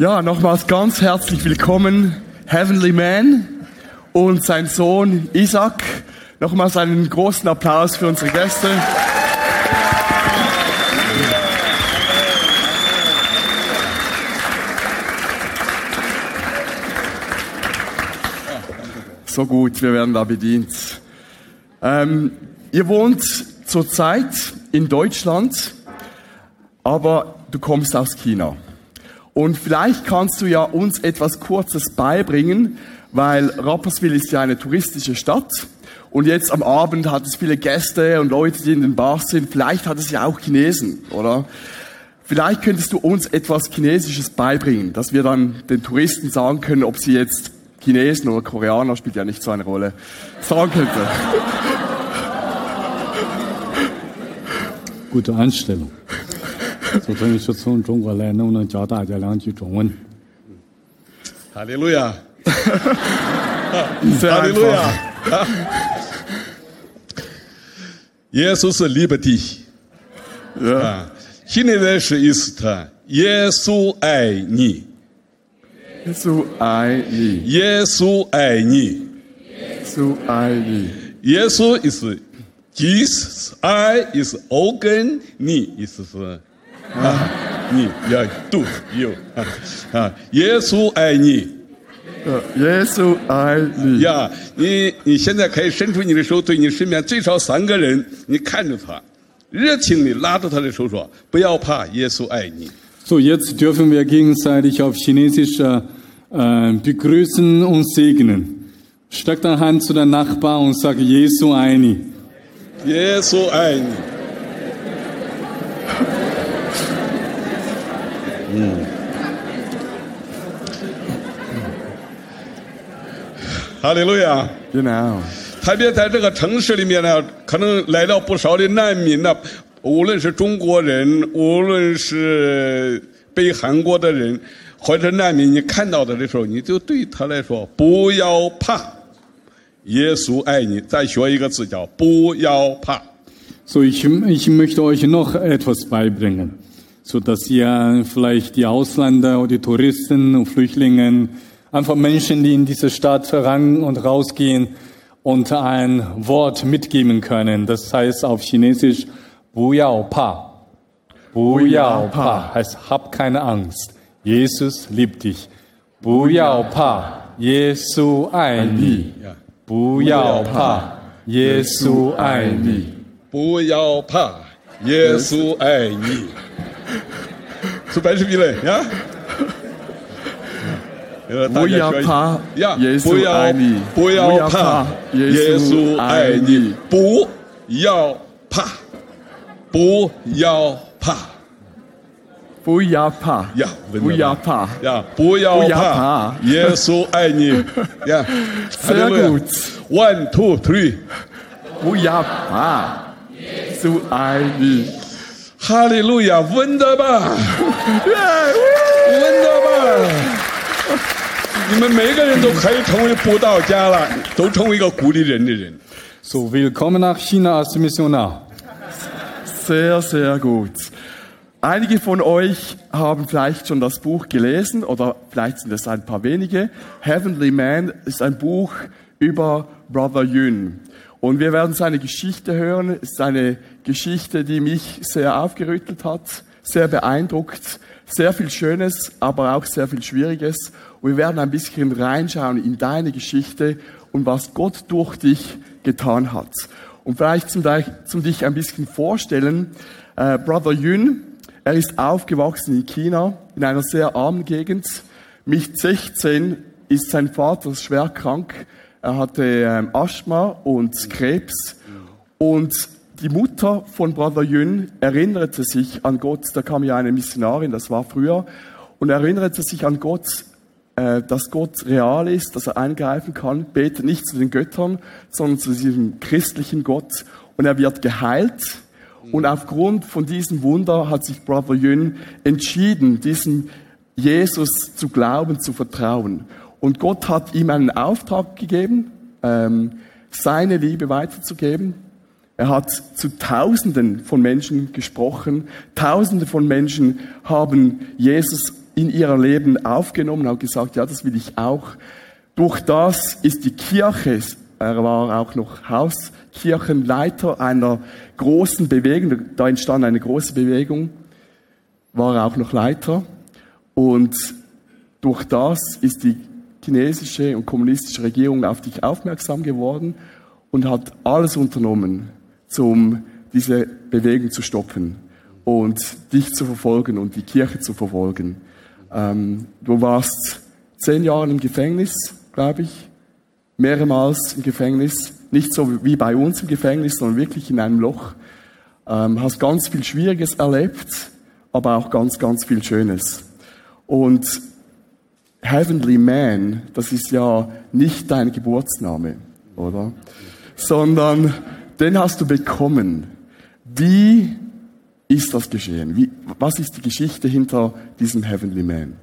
Ja, nochmals ganz herzlich willkommen, Heavenly Man und sein Sohn Isaac. Nochmals einen großen Applaus für unsere Gäste. So gut, wir werden da bedient. Ähm, ihr wohnt zurzeit in Deutschland, aber du kommst aus China. Und vielleicht kannst du ja uns etwas Kurzes beibringen, weil Rapperswil ist ja eine touristische Stadt. Und jetzt am Abend hat es viele Gäste und Leute, die in den Bars sind. Vielleicht hat es ja auch Chinesen, oder? Vielleicht könntest du uns etwas Chinesisches beibringen, dass wir dann den Touristen sagen können, ob sie jetzt Chinesen oder Koreaner, spielt ja nicht so eine Rolle, sagen könnte. Gute Einstellung. 所以说从中国来，能不能教大家两句中文？哈利路亚 哈利路.亚。耶稣是 liberty Ja. 啊，现在的是意思他耶稣爱你，Zu ai ni, 耶稣爱你，zu ai ni. 耶稣 is Jesus I is organ 你意思是 啊，你要 do you 啊啊，耶稣爱你。 Ja, Jesu ai ni. 呀，你你现在可以伸出你的手，对你身边最少三个人，你看着他，热情地拉着他的手说：“不要怕，耶稣爱你。 So, jetzt dürfen wir gegenseitig auf Chinesisch äh, äh, begrüßen und segnen. Streck deine Hand zu deinem Nachbar und sag Jesu Eini. ”耶稣 嗯，哈利路亚。Genau. 特别在这个城市里面呢，可能来了不少的难民呢，无论是中国人，无论是被韩国的人，或者难民，你看到他的时候，你就对他来说不要怕，耶稣爱你。再学一个字叫不要怕。So, ich, ich möchte euch noch etwas beibringen, sodass ja vielleicht die Ausländer oder die Touristen und Flüchtlinge, einfach Menschen, die in diese Stadt rein und rausgehen, und ein Wort mitgeben können. Das heißt auf Chinesisch, Bu Yao Pa. Bu Yao Pa heißt, hab keine Angst. Jesus liebt dich. Bu Yao Pa. Jesu ein Li. Bu Yao Pa. Jesu ein Li. Bu Yao Pa. Jesu ein 是白纸皮嘞，不要怕，耶稣爱你，不要怕，耶稣爱你，不要怕，不要怕，不要怕，不要怕，耶稣爱你。Very good. One, two, three. 不要怕，耶稣爱你。利路亚，稳的吧，稳的吧。你们每个人都可以成为布道家了，都成为一个鼓励人的人。 So, willkommen nach China als Missionar. Sehr, sehr gut. Einige von euch haben vielleicht schon das Buch gelesen oder vielleicht sind es ein paar wenige. Heavenly Man ist ein Buch über Brother Yun. Und wir werden seine Geschichte hören. Es ist eine Geschichte, die mich sehr aufgerüttelt hat, sehr beeindruckt, sehr viel Schönes, aber auch sehr viel Schwieriges. Und wir werden ein bisschen reinschauen in deine Geschichte und was Gott durch dich getan hat. Und vielleicht zum, zum dich ein bisschen vorstellen, äh, Brother Yun, er ist aufgewachsen in China, in einer sehr armen Gegend. Mit 16 ist sein Vater schwer krank. Er hatte ähm, Asthma und Krebs. Und die Mutter von Brother Yun erinnerte sich an Gott. Da kam ja eine Missionarin, das war früher. Und erinnerte sich an Gott, äh, dass Gott real ist, dass er eingreifen kann. Betet nicht zu den Göttern, sondern zu diesem christlichen Gott. Und er wird geheilt. Und aufgrund von diesem Wunder hat sich Brother Yun entschieden, diesem Jesus zu glauben, zu vertrauen. Und Gott hat ihm einen Auftrag gegeben, ähm, seine Liebe weiterzugeben. Er hat zu Tausenden von Menschen gesprochen. Tausende von Menschen haben Jesus in ihr Leben aufgenommen, hat gesagt, ja, das will ich auch. Durch das ist die Kirche, er war auch noch Hauskirchenleiter einer großen Bewegung, da entstand eine große Bewegung, war er auch noch Leiter. Und durch das ist die chinesische und kommunistische Regierung auf dich aufmerksam geworden und hat alles unternommen, um diese Bewegung zu stoppen und dich zu verfolgen und die Kirche zu verfolgen. Ähm, du warst zehn Jahre im Gefängnis, glaube ich, mehrmals im Gefängnis, nicht so wie bei uns im Gefängnis, sondern wirklich in einem Loch. Ähm, hast ganz viel Schwieriges erlebt, aber auch ganz, ganz viel Schönes. Und Heavenly Man, das ist ja nicht dein Geburtsname, oder? Sondern den hast du bekommen. Wie ist das geschehen? Wie, was ist die Geschichte hinter diesem Heavenly Man?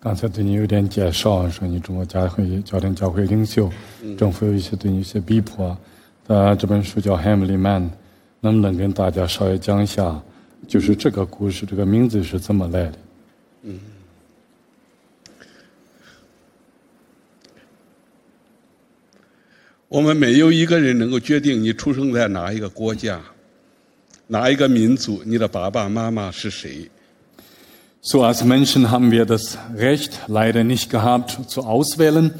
刚才对你有点介绍，说你中国教会教廷教会领袖，政府有一些对你一些逼迫。呃，这本书叫《Heavenly Man》，能不能跟大家稍微讲一下，就是这个故事，这个名字是怎么来的？ 我们没有一个人能够决定你出生在哪一个国家、哪一个民族，你的爸爸妈妈是谁。 So als Menschen haben wir das Recht leider nicht gehabt zu auswählen,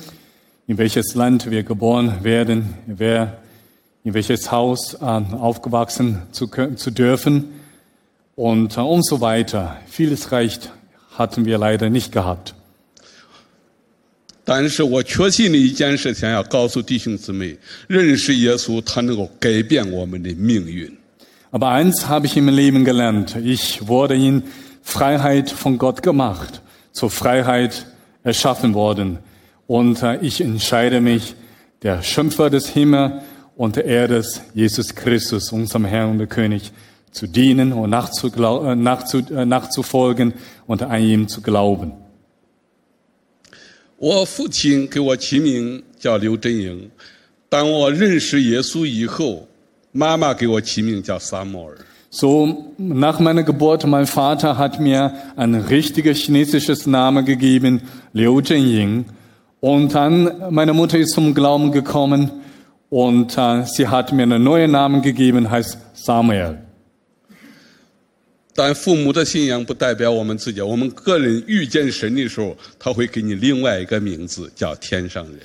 in welches Land wir geboren werden, wer in welches Haus äh, aufgewachsen zu, können, zu dürfen und, äh, und so weiter. Vieles Recht hatten wir leider nicht gehabt. 但是我确信的一件事情要告诉弟兄姊妹：认识耶稣，他能够改变我们的命运。 Aber eins habe ich im Leben gelernt. Ich wurde in Freiheit von Gott gemacht, zur Freiheit erschaffen worden. Und äh, ich entscheide mich, der Schöpfer des Himmels und der Erde, Jesus Christus, unserem Herrn und König, zu dienen und nachzuglau- äh, nachzu, äh, nachzufolgen und an ihm zu glauben. 我父亲给我起名叫刘振营，当我认识耶稣以后，妈妈给我起名叫萨摩尔。 So, nach meiner Geburt, mein Vater hat mir ein richtiges chinesisches Name gegeben, Liu Zhenying. Und dann, meine Mutter ist zum Glauben gekommen und äh, sie hat mir einen neuen Namen gegeben, heißt Samuel. 但父母的信仰不代表我们自己，我们个人遇见神的时候，他会给你另外一个名字，叫天上人。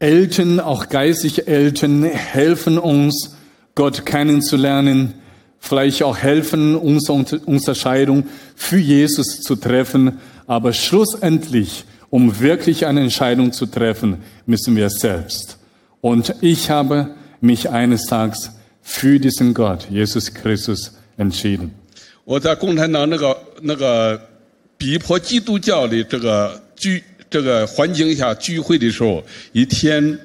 Eltern, auch geistige Eltern, helfen uns, Gott kennenzulernen, vielleicht auch helfen, unsere Unterscheidung für Jesus zu treffen. Aber schlussendlich, um wirklich eine Entscheidung zu treffen, müssen wir selbst. Und ich habe mich eines Tages für diesen Gott, Jesus Christus, entschieden. 我在共产党那个那个逼迫基督教的这个聚这个环境下聚会的时候，一天，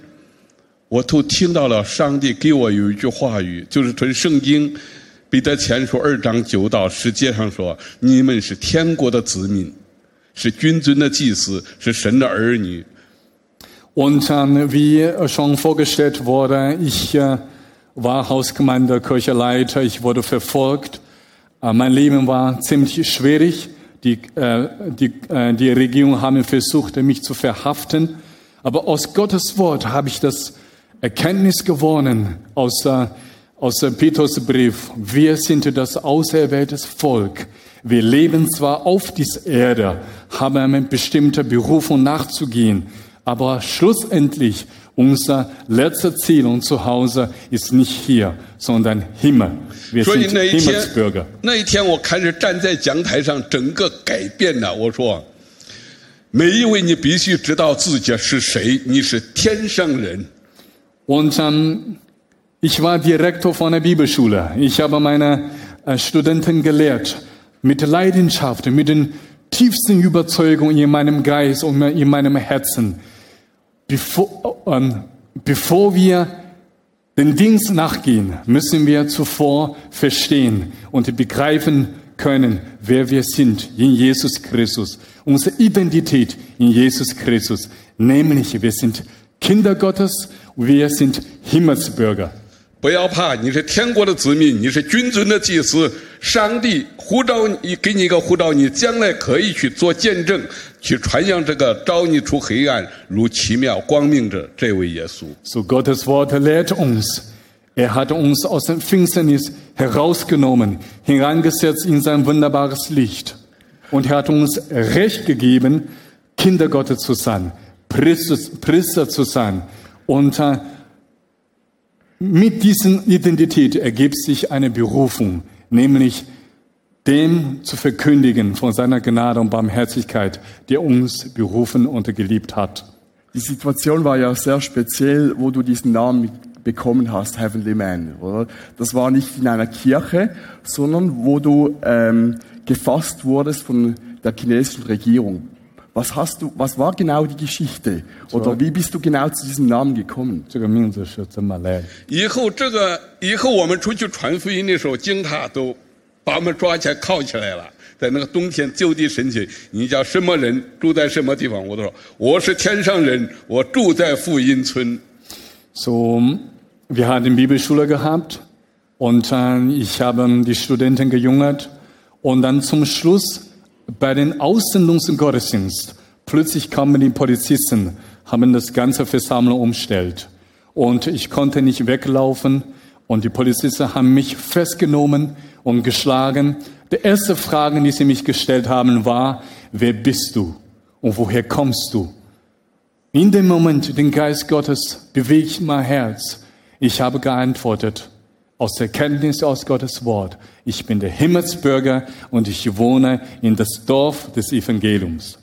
我都听到了上帝给我有一句话语，就是从圣经彼得前书二章九到十节上说：“你们是天国的子民，是君尊的祭司，是神的儿女。Und ähm, wie schon vorgestellt wurde, ich äh, war Hausgemeinde, Kircheleiter, ich wurde verfolgt. Äh, mein Leben war ziemlich schwierig. Die, äh, die, äh, die Regierung haben versucht, mich zu verhaften. Aber aus Gottes Wort habe ich das Erkenntnis gewonnen, aus, äh, aus dem Petrusbrief. Wir sind das auserwählte Volk. Wir leben zwar auf dieser Erde, haben eine bestimmte Berufung nachzugehen, aber schlussendlich unser letztes Ziel und Zuhause ist nicht hier, sondern Himmel. Wir 所以 sind 那一天 Himmelsbürger.，那一天我开始站在讲台上，整个改变了。我说，每一位你必须知道自己是谁，你是天上人。 Und ähm, ich war Direktor von der Bibelschule. Ich habe meine äh, Studenten gelehrt mit Leidenschaft, mit den tiefsten Überzeugungen in meinem Geist und in meinem Herzen. Bevor, ähm, bevor wir den Dienst nachgehen, müssen wir zuvor verstehen und begreifen können, wer wir sind in Jesus Christus. Unsere Identität in Jesus Christus. Nämlich, wir sind Kinder Gottes, wir sind Himmelsbürger. 不要怕，你是天国的子民，你是君尊的祭司，上帝 呼召你，给你一个呼召，你将来可以去做见证，去传扬这个召你出黑暗如奇妙光明者这位耶稣。 So Gottes Wort lehrt uns. Er hat uns aus der Finsternis herausgenommen, hineingesetzt in sein wunderbares Licht. Und er hat uns Recht gegeben, Kinder Gottes zu sein, Priester, Priester zu sein. Und äh, mit dieser Identität ergibt sich eine Berufung, nämlich dem zu verkündigen von seiner Gnade und Barmherzigkeit, der uns berufen und geliebt hat. Die Situation war ja sehr speziell, wo du diesen Namen bekommen hast, Heavenly Man, oder? Das war nicht in einer Kirche, sondern wo du ähm, gefasst wurdest von der chinesischen Regierung. Was hast du, was war genau die Geschichte? Oder wie bist du genau zu diesem Namen gekommen? 这个名字是怎么来的？以后这个以后我们出去传福音的时候，警察都把我们抓起来铐起来了。在那个冬天就地审讯，你叫什么人，住在什么地方？我都说我是天上人，我住在福音村。 So, wir hatten Bibelschule gehabt und äh, ich habe die Studenten gejungert und dann zum Schluss bei den Aussendungsgottesdienst plötzlich kamen die Polizisten, haben das ganze Versammlung umstellt und ich konnte nicht weglaufen und die Polizisten haben mich festgenommen und geschlagen. Die erste Frage, die sie mich gestellt haben, war, wer bist du und woher kommst du? In dem Moment, den Geist Gottes bewegt mein Herz. Ich habe geantwortet, aus der Kenntnis aus Gottes Wort. Ich bin der Himmelsbürger und ich wohne in das Dorf des Evangeliums.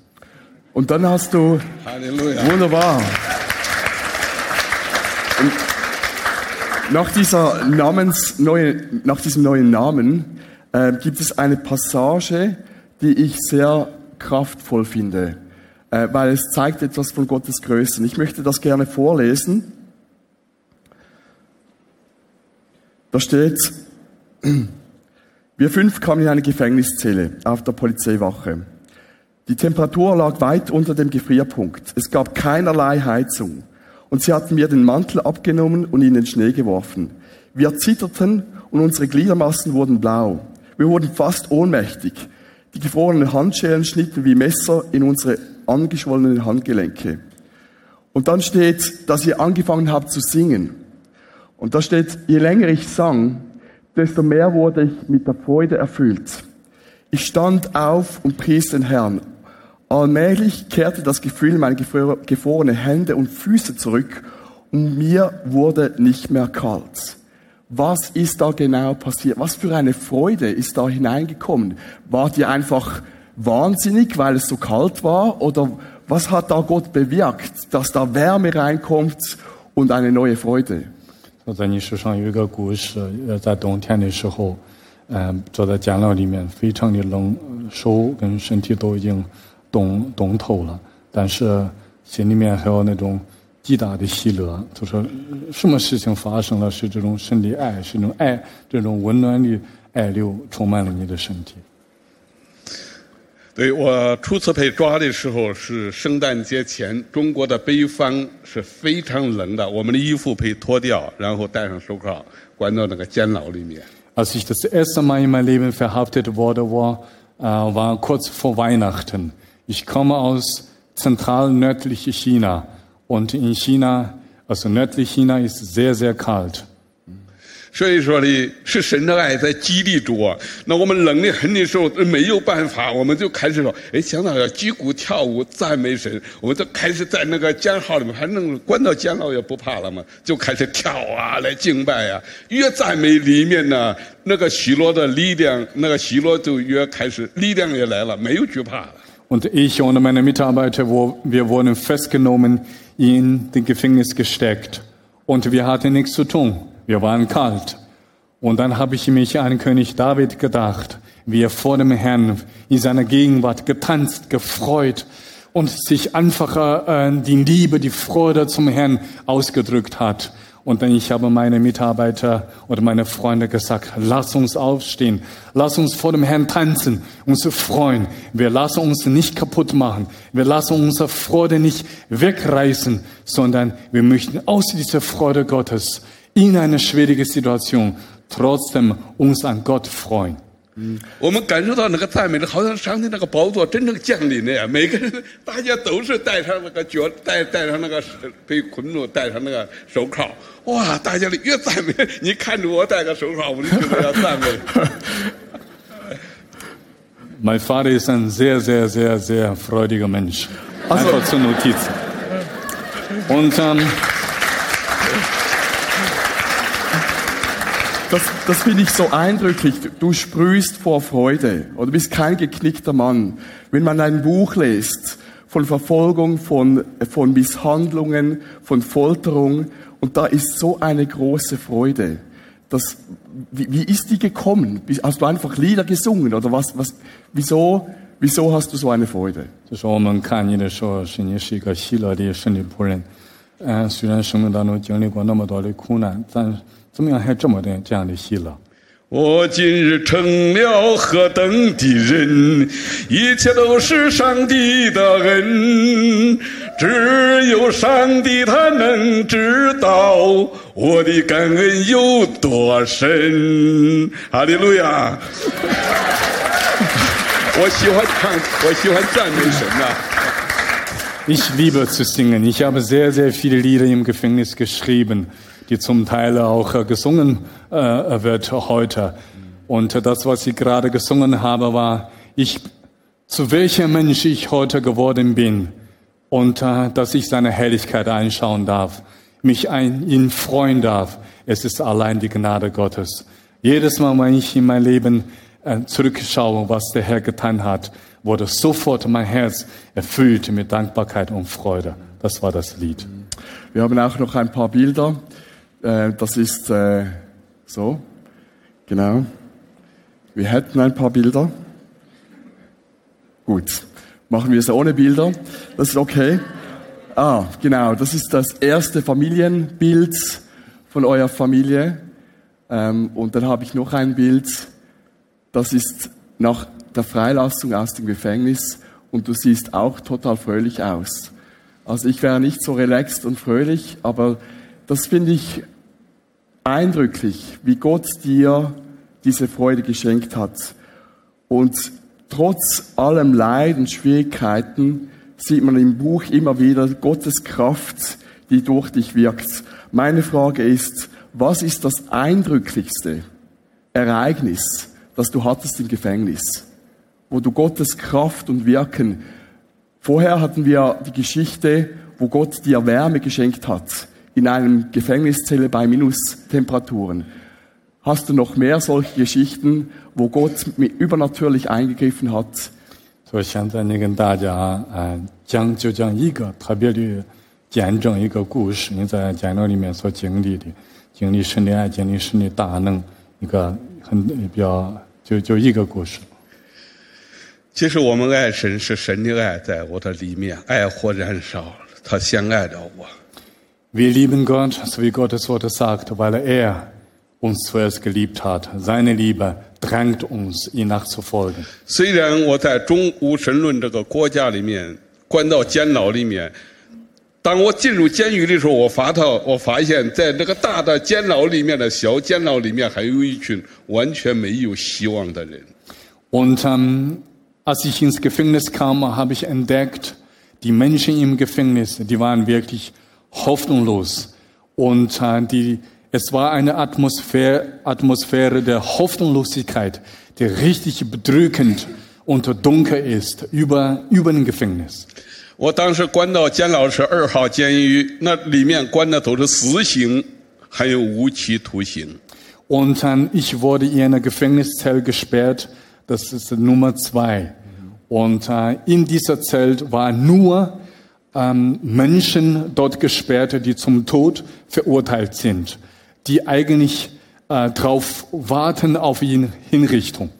Und dann hast du, Halleluja！wunderbar. Und nach dieser Namens, neue, nach diesem neuen Namen äh, gibt es eine Passage, die ich sehr kraftvoll finde, äh, weil es zeigt etwas von Gottes Größen. Ich möchte das gerne vorlesen. Da steht, wir fünf kamen in eine Gefängniszelle auf der Polizeiwache. Die Temperatur lag weit unter dem Gefrierpunkt. Es gab keinerlei Heizung. Und sie hatten mir den Mantel abgenommen und in den Schnee geworfen. Wir zitterten und unsere Gliedermassen wurden blau. Wir wurden fast ohnmächtig. Die gefrorenen Handschellen schnitten wie Messer in unsere angeschwollenen Handgelenke. Und dann steht, dass ihr angefangen habt zu singen. Und da steht, je länger ich sang, desto mehr wurde ich mit der Freude erfüllt. Ich stand auf und pries den Herrn. Allmählich kehrte das Gefühl in meine gefro- gefrorene Hände und Füße zurück und mir wurde nicht mehr kalt. Was ist da genau passiert? Was für eine Freude ist da hineingekommen? Wart ihr einfach wahnsinnig, weil es so kalt war? Oder was hat da Gott bewirkt, dass da Wärme reinkommt und eine neue Freude? 我在你书上有一个故事，呃，在冬天的时候，嗯、坐在监牢里面，非常的冷，手跟身体都已经冻冻透了，但是心里面还有那种极大的喜乐。就说什么事情发生了，是这种神的爱，是这种爱，这种温暖的爱流充满了你的身体。对我初次被抓的时候是圣诞节前，中国的北方是非常冷的，我们的衣服被脱掉，然后戴上手铐，关到那个监牢里面。Als ich das erste Mal in meinem Leben verhaftet wurde, war, äh, war kurz vor Weihnachten. Ich komme aus zentral-nördliche China. Und in China, also nördlich China, ist sehr, sehr kalt. 所以说呢，是神的爱在激励着我。那我们冷的很的时候没有办法，我们就开始说，哎，想到要击鼓跳舞赞美神，我们就开始在那个监号里面，反正关到监牢也不怕了嘛，就开始跳啊，来敬拜啊、越赞美里面呢，那个喜乐的力量，那个喜乐就越开始，力量也来了，没有惧怕了。Und ich und meine Mitarbeiter, wo, wir wurden festgenommen, in den Gefängnis gesteckt. Und wir hatten nichts zu tun. Wir waren kalt. Und dann habe ich mich an König David gedacht, wie er vor dem Herrn in seiner Gegenwart getanzt, gefreut und sich einfach äh, die Liebe, die Freude zum Herrn ausgedrückt hat. Und dann ich habe meine Mitarbeiter oder meine Freunde gesagt, lass uns aufstehen, lass uns vor dem Herrn tanzen, uns freuen. Wir lassen uns nicht kaputt machen, wir lassen unsere Freude nicht wegreißen, sondern wir möchten aus dieser Freude Gottes in einer schwierigen Situation trotzdem uns an Gott freuen. 我们感受到那个赞美，好像上帝那个宝座真正降临了呀！每个人，大家都是戴上那个脚，戴戴上那个被捆住，戴上那个手铐，哇！大家的越赞美，你看着我戴个手铐，我就觉得要赞美。 Mein Vater ist ein sehr, sehr, sehr, sehr freudiger Mensch. Also- Einfach zur Notiz. Und ähm, Das, das finde ich so eindrücklich. Du sprühst vor Freude oder bist kein geknickter Mann. Wenn man ein Buch liest von Verfolgung, von, von Misshandlungen, von Folterung und da ist so eine große Freude. Das, wie, wie ist die gekommen? Wie- Hast du einfach Lieder gesungen oder was? was wieso, wieso hast du so eine Freude? 就是我们看你的时候，是你是一个喜乐的神的仆人。嗯，虽然生命当中经历过那么多的苦难，但 怎么样还这么的这样的喜乐？我今日成了何等的人，一切都是上帝的恩，只有上帝他能知道我的感恩有多深。哈利路亚！我喜欢唱，我喜欢赞美神呐、Ich liebe zu singen. Ich habe sehr, sehr viele Lieder im Gefängnis geschrieben, die zum Teil auch äh, gesungen äh, wird heute. Und das, was ich gerade gesungen habe, war, ich, zu welcher Mensch ich heute geworden bin und äh, dass ich seine Herrlichkeit einschauen darf, mich ein, ihn freuen darf. Es ist allein die Gnade Gottes. Jedes Mal, wenn ich in mein Leben zurückschaue, was der Herr getan hat, wurde sofort mein Herz erfüllt mit Dankbarkeit und Freude. Das war das Lied. Wir haben auch noch ein paar Bilder. Äh, Das ist äh, so, genau. Wir hätten ein paar Bilder. Gut, machen wir es ohne Bilder. Das ist okay. Ah, genau, das ist das erste Familienbild von eurer Familie. Ähm, Und dann habe ich noch ein Bild, das ist nach der Freilassung aus dem Gefängnis und du siehst auch total fröhlich aus. Also ich wäre nicht so relaxed und fröhlich, aber das finde ich eindrücklich, wie Gott dir diese Freude geschenkt hat. Und trotz allem Leid und Schwierigkeiten sieht man im Buch immer wieder Gottes Kraft, die durch dich wirkt. Meine Frage ist, was ist das eindrücklichste Ereignis, das du hattest im Gefängnis, wo du Gottes Kraft und Wirken Vorher hatten wir die Geschichte, wo Gott dir Wärme geschenkt hat, in einem Gefängniszelle bei Minustemperaturen. Hast du noch mehr solche Geschichten, wo Gott mit übernatürlich eingegriffen hat? 所以现在你跟大家啊讲就讲一个特别的见证一个故事，你在见证里面所经历的，经历神的爱，经历神的大能，一个很比较就就一个故事。其实我们爱神是神的爱在我的里面，爱火燃烧，他先爱着我。Wir lieben Gott, so wie Gottes Wort es sagt, weil er uns zuerst geliebt hat. Seine Liebe drängt uns, ihn nachzufolgen. 虽然我在中无神论这个国家里面关到监牢里面，当我进入监狱的时候，我发到我发现，在这个大的监牢里面的小监牢里面，还有一群完全没有希望的人。 Und ähm, als ich ins Gefängnis kam, habe ich entdeckt, die Menschen im Gefängnis, die waren wirklich hoffnungslos. Und äh, die, es war eine Atmosphäre, Atmosphäre der Hoffnungslosigkeit, die richtig bedrückend und dunkel ist über, über dem Gefängnis. 我当时关到监牢是二号监狱，那里面关的都是死刑，还有无期徒刑。 Und ähm, ich wurde in einer Gefängniszelle gesperrt, das ist Nummer zwei. Und äh, in dieser Zelt waren nur ähm, Menschen dort gesperrt, die zum Tod verurteilt sind, die eigentlich äh, darauf warten auf ihre Hinrichtung.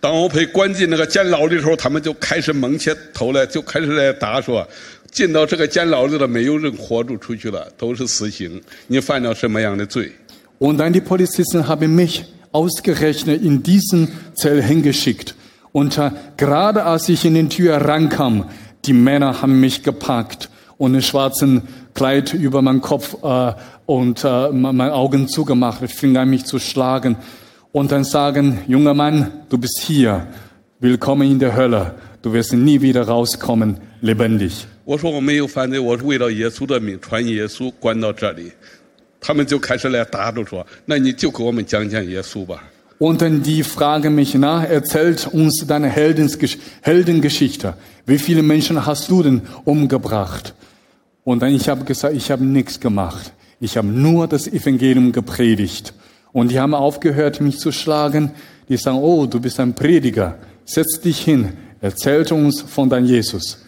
当我被关进那个监牢的时候，他们就开始蒙起头来，就开始来打说：进到这个监牢里的没有人活着出去了，都是死刑。你犯了什么样的罪？ Und dann die Polizisten haben mich ausgerechnet in diesen Zell hingeschickt. Und äh, gerade als ich in die Tür rankam, die Männer haben mich gepackt und einen schwarzen Kleid über meinen Kopf äh, und äh, meine Augen zugemacht, fing an mich zu schlagen. und dann sagen, junger Mann, du bist hier, willkommen in der Hölle, du wirst nie wieder rauskommen, lebendig. 我说我没有犯罪，我是为了耶稣的名传耶稣关到这里。他们就开始来打着说：“那你就给我们讲讲耶稣吧。 Und dann die fragen mich nach, erzählt uns deine Heldensgesch Heldengeschichte. Wie viele Menschen hast du denn umgebracht? Und dann ich habe gesagt, ich habe nichts gemacht. Ich habe nur das Evangelium gepredigt. Und die haben aufgehört, mich zu schlagen. Die sagen, oh, du bist ein Prediger. Setz dich hin. Erzählt uns von deinem Jesus.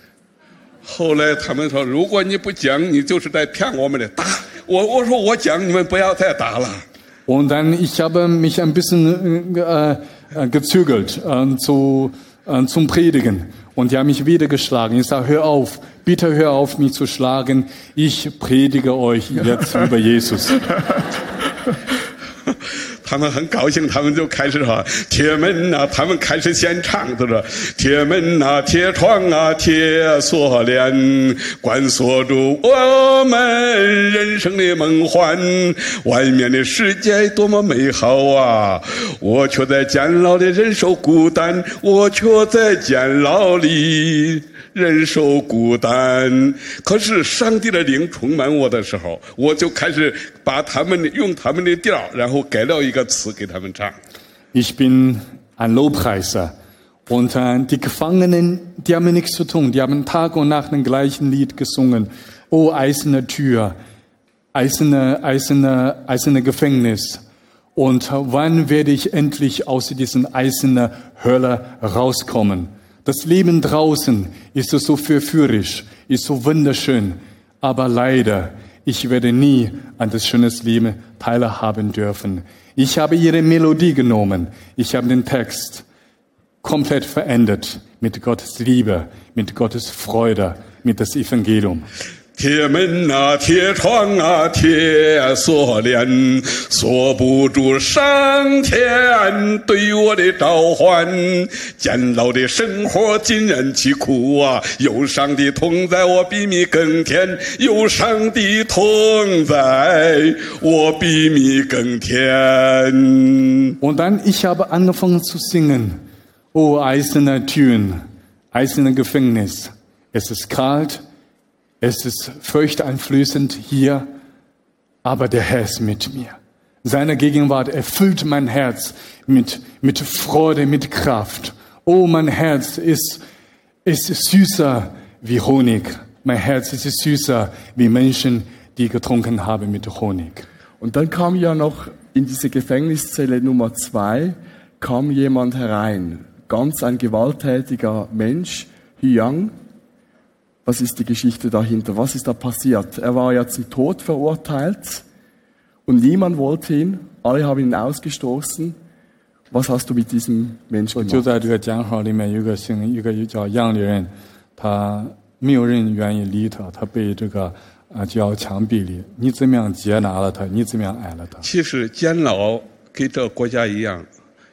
”后来他们说：“如果你不讲，你就是在骗我们的，打我。”我说：“我讲，你们不要再打了。 Und dann, ich habe mich ein bisschen äh, äh, gezügelt äh, zu, äh, zum Predigen. Und die haben mich wieder geschlagen. Ich sage, hör auf, bitte hör auf, mich zu schlagen. Ich predige euch jetzt über Jesus. 他们很高兴，他们就开始说：“铁门呐、他们开始先唱，他说：“铁门呐、铁窗啊，铁锁链，关锁住我们人生的梦幻。外面的世界多么美好啊！我却在监牢里忍受孤单，我却在监牢里。”忍受孤单，可是上帝的灵充满我的时候，我就开始把他们的用他们的调，然后改了一个词给他们唱。 Ich bin ein Lobpreiser. Und äh, die Gefangenen, die haben nichts zu tun. Die haben Tag und Nacht den gleichen Lied gesungen. Oh, eiserne Tür, eiserne, eiserne, eiserne Gefängnis. Und äh, wann werde ich endlich aus diesen eisernen Hölle rauskommen? Das Leben draußen ist so verführerisch, ist so wunderschön. Aber leider, ich werde nie an das schöne Leben teilhaben dürfen. Ich habe ihre Melodie genommen. Ich habe den Text komplett verändert mit Gottes Liebe, mit Gottes Freude, mit das Evangelium. 铁门啊，铁窗啊，铁锁链，锁不住上天对我的召唤。监牢的生活尽人其苦啊，有上帝同在，我比你更甜；有上帝同在，我比你更甜。 Und dann, ich habe angefangen zu singen. Oh, eiserne Türen, eiserne Gefängnis. Es ist kalt, es ist furchteinflößend hier, aber der Herr ist mit mir. Seine Gegenwart erfüllt mein Herz mit, mit Freude, mit Kraft. Oh, mein Herz ist, ist süßer wie Honig. Mein Herz ist süßer wie Menschen, die getrunken haben mit Honig. Und dann kam ja noch in diese Gefängniszelle Nummer zwei, kam jemand herein. Ganz ein gewalttätiger Mensch, Hyang. Was ist die Geschichte dahinter? Was ist da passiert? Er war ja zum Tod verurteilt und niemand wollte ihn. Alle haben ihn ausgestoßen. Was hast du mit diesem Menschen gemacht? 在这个讲号里面有个姓一个叫杨的人，他没有人愿意理他，他被这个啊就要枪毙里。你怎么样接纳了他？你怎么样爱了他？其实监牢跟这个国家一样，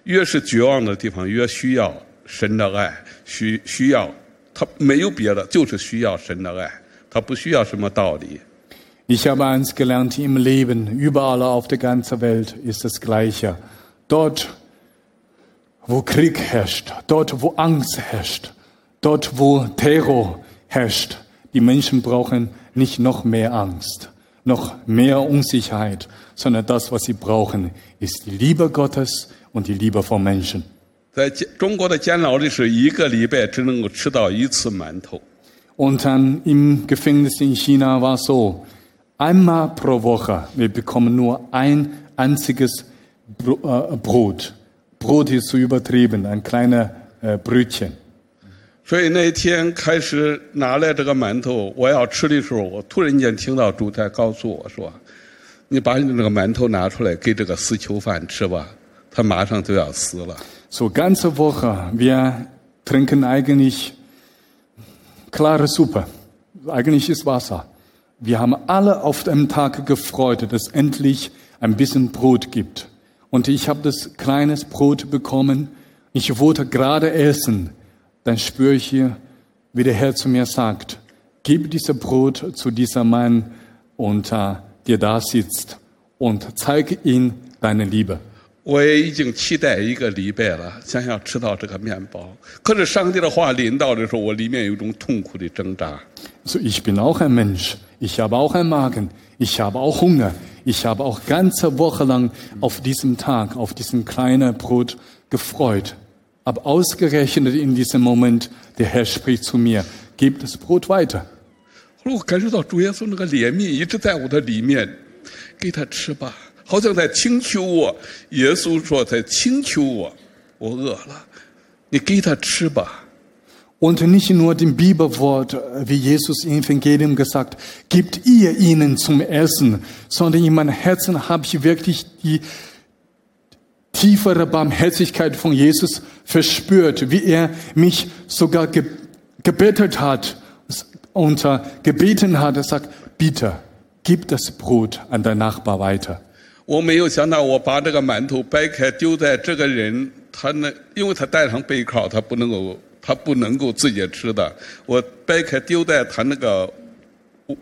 越是绝望的地方，越需要神的爱，需需要他没有别的，就是需要神的爱，他不需要什么道理。 Ich habe eins gelernt im Leben, überall auf der ganzen Welt ist das Gleiche. Dort, wo Krieg herrscht, dort, wo Angst herrscht, dort, wo Terror herrscht, die Menschen brauchen nicht noch mehr Angst, noch mehr Unsicherheit, sondern das, was sie brauchen, ist die Liebe Gottes und die Liebe von Menschen. 在监中国的监牢里，是一个礼拜只能够吃到一次馒头。Und dann im Gefängnis in China war es so, einmal pro Woche, wir bekommen nur ein einziges Bro äh, Brot. Brot ist zu übertrieben, ein kleiner äh, Brötchen. 所以那天开始拿来这个馒头，我要吃的时候，我突然间听到主台告诉我说：“你把你那个馒头拿出来给这个死囚犯吃吧，他马上就要死了。” So ganze Woche, wir trinken eigentlich klare Suppe. Eigentlich ist Wasser. Wir haben alle auf dem Tag gefreut, dass es endlich ein bisschen Brot gibt. Und ich habe das kleines Brot bekommen. Ich wollte gerade essen. Dann spüre ich hier, wie der Herr zu mir sagt, gib dieses Brot zu diesem Mann und der da sitzt und zeige ihm deine Liebe. 我也已经期待一个礼拜了，想要吃到这个面包。可是上帝的话临到的时候，我里面有一种痛苦的挣扎。 So, ich bin auch ein Mensch. Ich habe auch einen Magen. Ich habe auch Hunger. Ich habe auch ganze Woche lang auf diesem Tag, auf diesem kleinen Brot gefreut. Aber ausgerechnet in diesem Moment, der Herr spricht zu mir, gib das Brot weiter. 后来我感受到主耶稣那个怜悯一直在我的里面，给他吃吧， 好像在请求我。耶稣说在请求我，我饿了，你给他吃吧。 Und nicht nur dem Bibelwort, wie Jesus im Evangelium gesagt, gibt ihr ihnen zum Essen, sondern in meinem Herzen habe ich wirklich die tiefere Barmherzigkeit von Jesus verspürt, wie er mich sogar ge gebetet hat und äh, gebeten hat. Er sagt, bitte, gib das Brot an dein Nachbar weiter. 我没有想到，我把这个馒头掰开丢在这个人他那，因为他带上背靠，他不能够，他不能够自己吃的。我掰开丢在他那个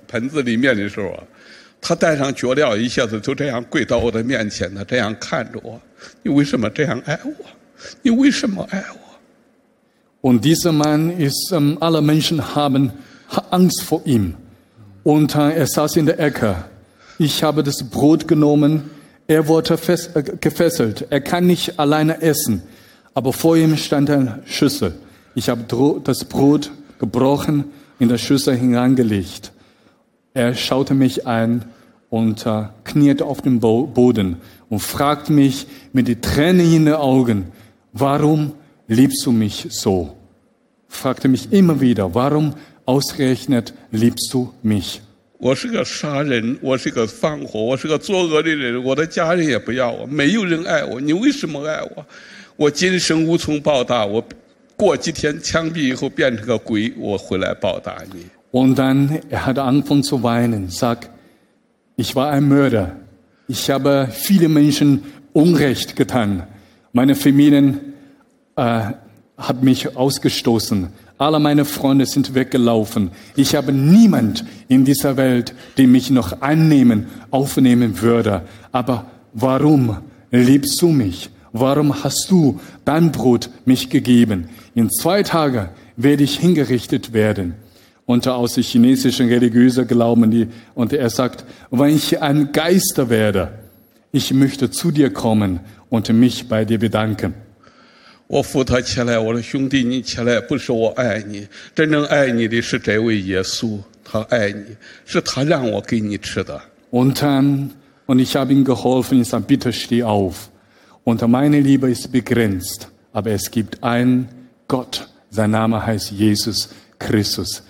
盆子里面的时候，他带上脚镣，一下子就这样跪到我的面前，他这样看着我。你为什么这样爱我？你为什么爱我？Und dieser Mann ist, ähm, alle Menschen haben Angst vor ihm. Und äh, er saß in der Ecke. Ich habe das Brot genommen. Er wurde äh, gefesselt. Er kann nicht alleine essen. Aber vor ihm stand eine Schüssel. Ich habe das Brot gebrochen, in der Schüssel hineingelegt. Er schaute mich an und äh, kniete auf dem Bo Boden und fragte mich mit den Tränen in den Augen, warum liebst du mich so? Fragte mich immer wieder, warum ausgerechnet liebst du mich? 我是个杀人，我是个放火，我是个作恶的人，我的家人也不要我，没有人爱我，你为什么爱我？我今生无从报答，我过几天枪毙以后变成个鬼，我回来报答你。 Und dann, er hat angefangen zu weinen, sagt, ich war ein Mörder. Ich habe viele Menschen Unrecht getan. Meine Familien äh, hat mich ausgestoßen. Alle meine Freunde sind weggelaufen. Ich habe niemand in dieser Welt, der mich noch annehmen, aufnehmen würde. Aber warum liebst du mich? Warum hast du dein Brot mich gegeben? In zwei Tagen werde ich hingerichtet werden. Und aus dem chinesischen religiösen Glauben, die, und er sagt, wenn ich ein Geister werde, ich möchte zu dir kommen und mich bei dir bedanken. 我扶他起来，我说兄弟，你起来，不是我爱你，真正爱你的是这位耶稣，他爱你，是他让我给你吃的。 Und, ähm, und ich habe ihm geholfen, ich sage, bitte steh auf. Und meine Liebe ist begrenzt, aber es gibt einen Gott, sein Name heißt Jesus Christus.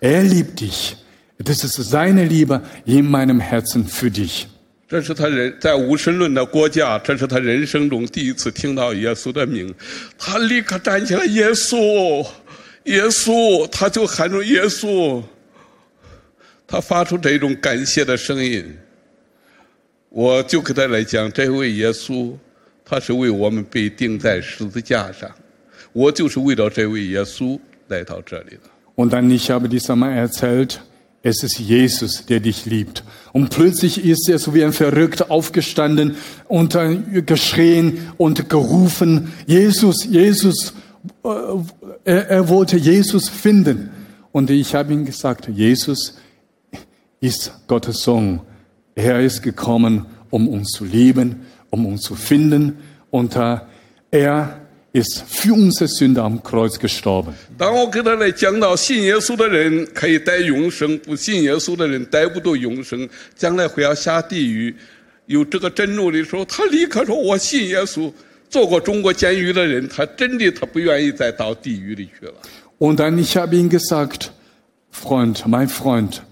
Er liebt dich. Das ist seine Liebe in meinem Herzen für dich. 这是他人在无神论的国家，这是他人生中第一次听到耶稣的名，他立刻站起来，耶稣，耶稣，他就喊着耶稣，他发出这种感谢的声音。我就给他来讲，这位耶稣，他是为我们被钉在十字架上，我就是为了这位耶稣来到这里的。Und dann, ich habe dieser Mann erzählt, es ist Jesus, der dich liebt. Und plötzlich ist er so wie ein Verrückter aufgestanden und geschrien und gerufen, Jesus, Jesus, äh, er, er wollte Jesus finden. Und ich habe ihm gesagt, Jesus ist Gottes Sohn. Er ist gekommen, um uns zu lieben, um uns zu finden. Und äh, er ist für unsere Sünde am Kreuz gestorben. Und dann ich habe ihm gesagt, Freund, mein Freund,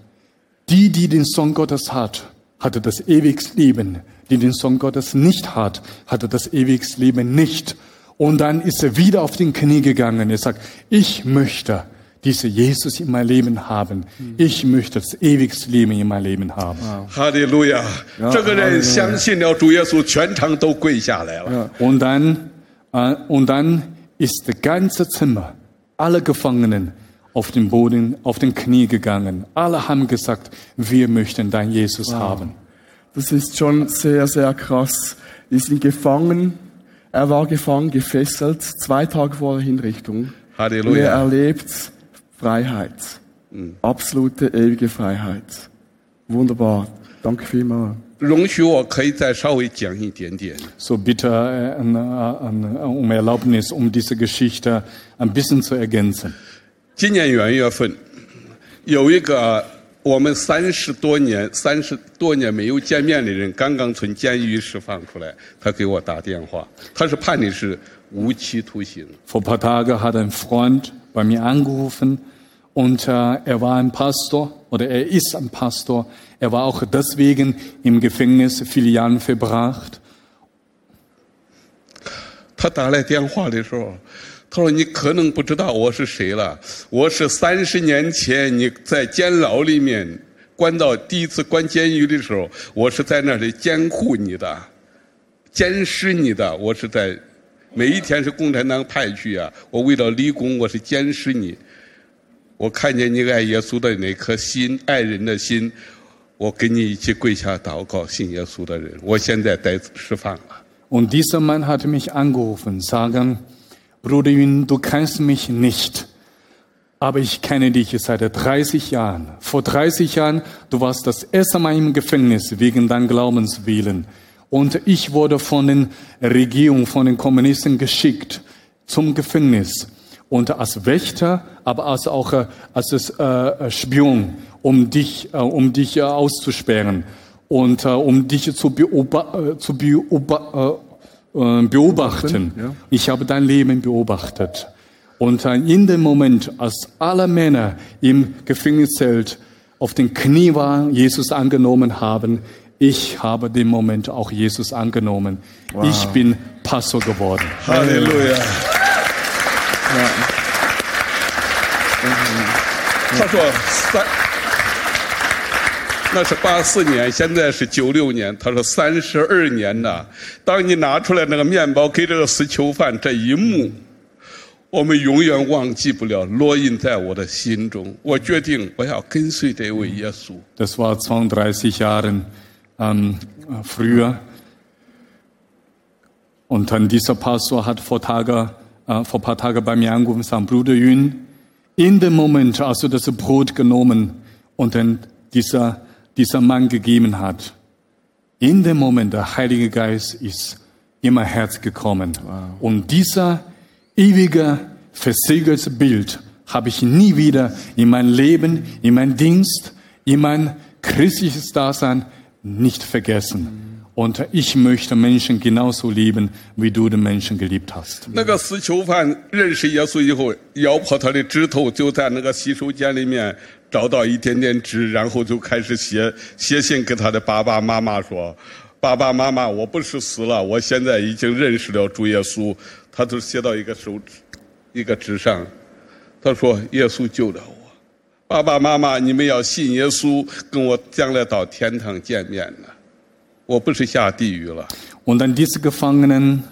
die, die den Sohn Gottes hat, hatte das ewiges Leben. Die den Sohn Gottes nicht hat, hatte das ewiges Leben nicht. Und dann ist er wieder auf den Knie gegangen. Er sagt, ich möchte diese Jesus in mein Leben haben. Ich möchte das ewigste Leben in mein Leben haben. Halleluja. Ja, ja, Und dann, äh, und dann ist das ganze Zimmer, alle Gefangenen, auf den Boden, auf den Knie gegangen. Alle haben gesagt, wir möchten dein Jesus wow. haben. Das ist schon sehr, sehr krass. Die sind gefangen Er war gefangen, gefesselt, zwei Tage vor der Hinrichtung. Und er Halleluja！ erlebt Freiheit. Absolute, ewige Freiheit. Wunderbar. Danke vielmals. 容许我可以再稍微讲一点点。 So bitte äh, an, an, um Erlaubnis, um diese Geschichte ein bisschen zu ergänzen. 今年元月份，有一个 我们三十多年、三十多年没有见面的人，刚刚从监狱释放出来，他给我打电话，他是判的是无期徒刑。Vor paar Tagen hat ein Freund bei mir angerufen und äh, er war ein Pastor oder er ist ein Pastor. Er war auch deswegen im Gefängnis viele Jahre verbracht. 他打来电话的时候，他说：“你可能不知道我是谁了，我是三十年前你在监牢里面关到第一次关监狱的时候，我是在那里监护你的，监视你的，我是在每一天是共产党派去啊，我为了立功，我是监视你。我看见你爱耶稣的那颗心，爱人的心，我跟你一起跪下祷告，信耶稣的人，我现在得释放了。” Und dieser Mann hat mich angerufen, sagen, Bruder du kennst mich nicht, aber ich kenne dich seit 30 Jahren. Vor 30 Jahren, du warst das erste Mal im Gefängnis wegen deinem Glaubenswillen. Und ich wurde von den Regierungen, von den Kommunisten geschickt zum Gefängnis. Und als Wächter, aber als auch äh, als äh, Spion, um dich, äh, um dich äh, auszusperren und äh, um dich zu, beoba äh, zu beoba äh, beobachten. ja. Ich habe dein Leben beobachtet. Und in dem Moment, als alle Männer im Gefängniszelt auf den Knie waren, Jesus angenommen haben, ich habe den Moment auch Jesus angenommen. Wow. Ich bin Pastor geworden. Halleluja. Ja. Pastor, 那是八四年，现在是九六年。他说三十二年呐，当你拿出来那个面包给这个死囚犯这一幕，我们永远忘记不了，烙印在我的心中。我决定我要跟随这位耶稣。Das war 32 Jahre ähm, früher. Und dann dieser Pastor hat vor, Tage, äh, vor paar Tage bei mir angerufen und gesagt, Bruder Yun, in dem Moment, als du das Brot genommen und dann dieser, dieser Mann gegeben hat, in dem Moment, der Heilige Geist ist in mein Herz gekommen. Und dieser ewige, versiegelte Bild habe ich nie wieder in mein Leben, in mein Dienst, in mein christliches Dasein nicht vergessen. Und ich möchte Menschen genauso lieben, wie du den Menschen geliebt hast. 那个死囚犯认识耶稣以后，咬破他的指头，就在那个洗手间里面找到一点点纸，然后就开始写写信给他的爸爸妈妈说：“爸爸妈妈，我不是死了，我现在已经认识了主耶稣。”他就写到一个手指一个纸上，他说：“耶稣救了我，爸爸妈妈，你们要信耶稣，跟我将来到天堂见面呢。我不是下地狱了。” Und an diese Gefangenen,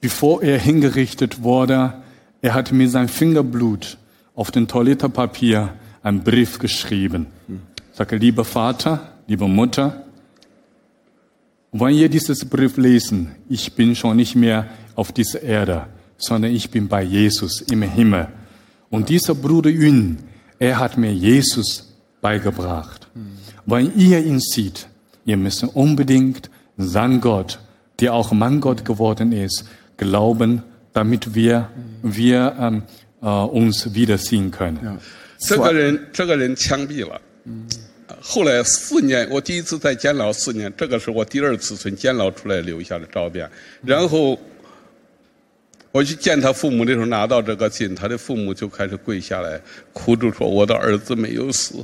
bevor er hingerichtet wurde, er hat mit seinem Fingerblut auf den Toilettenpapier einen Brief geschrieben. Sage, lieber Vater, liebe Mutter, wenn ihr dieses Brief lesen, ich bin schon nicht mehr auf dieser Erde, sondern ich bin bei Jesus im Himmel. Und dieser Bruder Yun, er hat mir Jesus beigebracht. Wenn ihr ihn seht, ihr müsst unbedingt sein Gott, der auch mein Gott geworden ist, glauben, damit wir, wir ähm, äh, uns wiedersehen können. 这个人，这个人枪毙了。后来四年，我第一次在监牢四年，这个是我第二次从监牢出来留下的照片。然后我去见他父母的时候，拿到这个信，他的父母就开始跪下来，哭着说：“我的儿子没有死，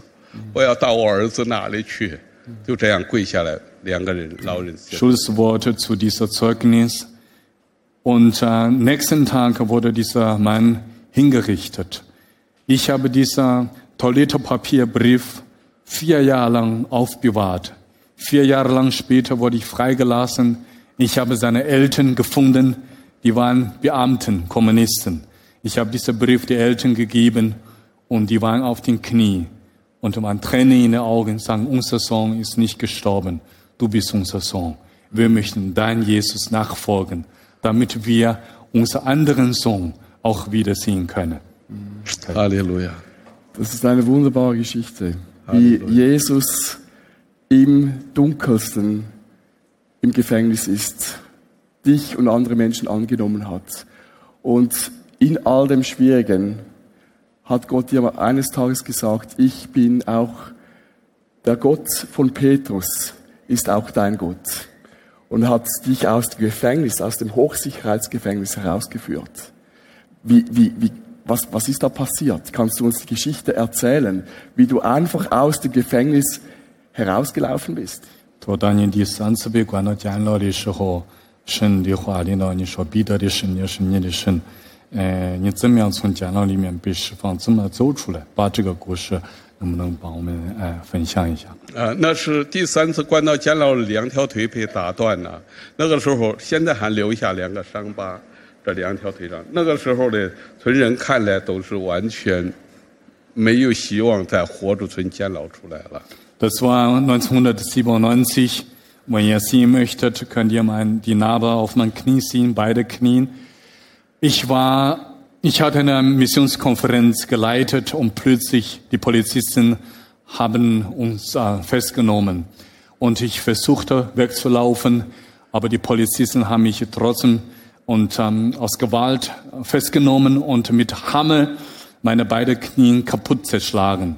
我要到我儿子那里去。” 就这样跪下来，两个人老人。 Schlussworte zu dieser Zeugnis. Und äh, nächsten Tag wurde dieser Mann hingerichtet. Ich habe dieser Toilettenpapierbrief vier Jahre lang aufbewahrt. Vier Jahre lang später wurde ich freigelassen. Ich habe seine Eltern gefunden, die waren Beamten, Kommunisten. Ich habe diesen Brief den Eltern gegeben und die waren auf den Knie und waren Tränen in den Augen, sagen, unser Sohn ist nicht gestorben. du bist unser Sohn. Wir möchten dein Jesus nachfolgen, damit wir unseren anderen Sohn auch wiedersehen können. Halleluja. Das ist eine wunderbare Geschichte, wie Jesus im Dunkelsten im Gefängnis ist, dich und andere Menschen angenommen hat. Und in all dem Schwierigen hat Gott dir eines Tages gesagt, ich bin auch der Gott von Petrus, ist auch dein Gott. Und hat dich aus dem Gefängnis, aus dem Hochsicherheitsgefängnis herausgeführt. Wie, wie, wie, was, was ist da passiert? Kannst du uns die Geschichte erzählen, wie du einfach aus dem Gefängnis herausgelaufen bist? 我当年第三次被关到监牢的时候，神的话领导你说：“彼得的神也是你的神。” 呃，你怎么样从监牢里面被释放？怎么走出来？把这个故事能不能帮我们呃分享一下？啊，那是第三次关到监牢，两条腿被打断了。那个时候，现在还留下两个伤疤，这两条腿上。那个时候的村人看来都是完全没有希望再活着从监牢出来了。Das war 1997. Wenn ihr sehen möchtet, könnt ihr mein, die Narbe auf mein Knie sehen, beide Knien. Ich war, ich hatte eine Missionskonferenz geleitet und plötzlich die Polizisten haben uns äh, festgenommen. Und ich versuchte wegzulaufen, aber die Polizisten haben mich trotzdem und ähm, aus Gewalt festgenommen und mit Hammer meine beiden Knien kaputt zerschlagen.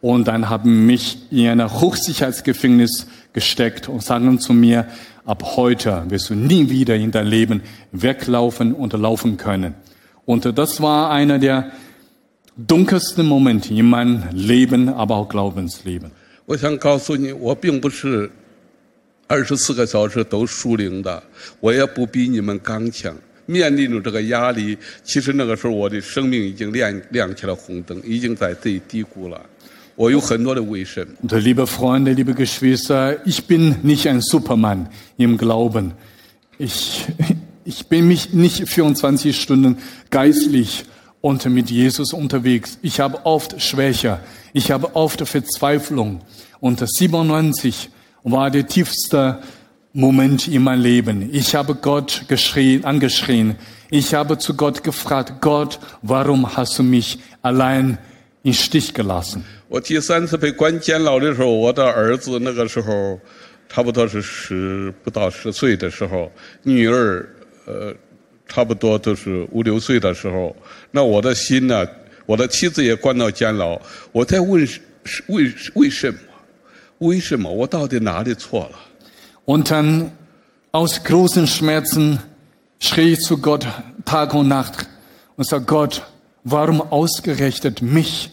Und dann haben mich in ein Hochsicherheitsgefängnis gesteckt und sagen zu mir, ab heute wirst du nie wieder in dein Leben weglaufen und laufen können. Und das war einer der dunkelsten Momente in meinem Leben, aber auch Glaubensleben. 我想告诉你，我并不是二十四个小时都属灵的，我也不比你们刚强。面临着这个压力，其实那个时候我的生命已经亮亮起了红灯，已经在最低谷了。 äh, liebe Freunde, liebe Geschwister, ich bin nicht ein Superman im Glauben. Ich, ich bin mich nicht 24 Stunden geistlich und mit Jesus unterwegs. Ich habe oft Schwäche. Ich habe oft Verzweiflung. Und 97 war der tiefste Moment in meinem Leben. Ich habe Gott geschrien, angeschrien. Ich habe zu Gott gefragt, Gott, warum hast du mich allein im Stich gelassen? 我第三次被关监牢的时候，我的儿子那个时候差不多是十不到十岁的时候，女儿呃差不多都是五六岁的时候，那我的心呢，我的妻子也关到监牢，我在问是为为什么？为什么我到底哪里错了？Und dann aus großen Schmerzen schrie ich zu Gott Tag und Nacht und sag Gott, warum ausgerechnet mich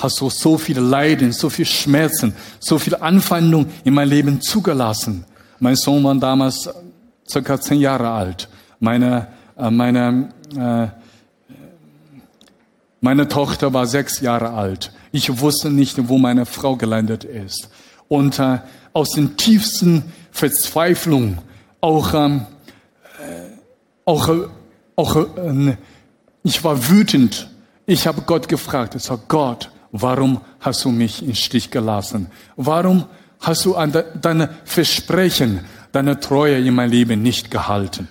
hast du so viel Leiden, so viel Schmerzen, so viel Anfeindung in mein Leben zugelassen? Mein Sohn war damals circa zehn Jahre alt. Meine, äh, meine, äh, meine Tochter war sechs Jahre alt. Ich wusste nicht, wo meine Frau gelandet ist. Und äh, aus den tiefsten Verzweiflung, auch, ähm, äh, auch, äh, auch äh, ich war wütend. Ich habe Gott gefragt, ich sag, Gott, warum hast du mich im Stich gelassen? Warum hast du an de, deine Versprechen, deine Treue in meinem Leben nicht gehalten?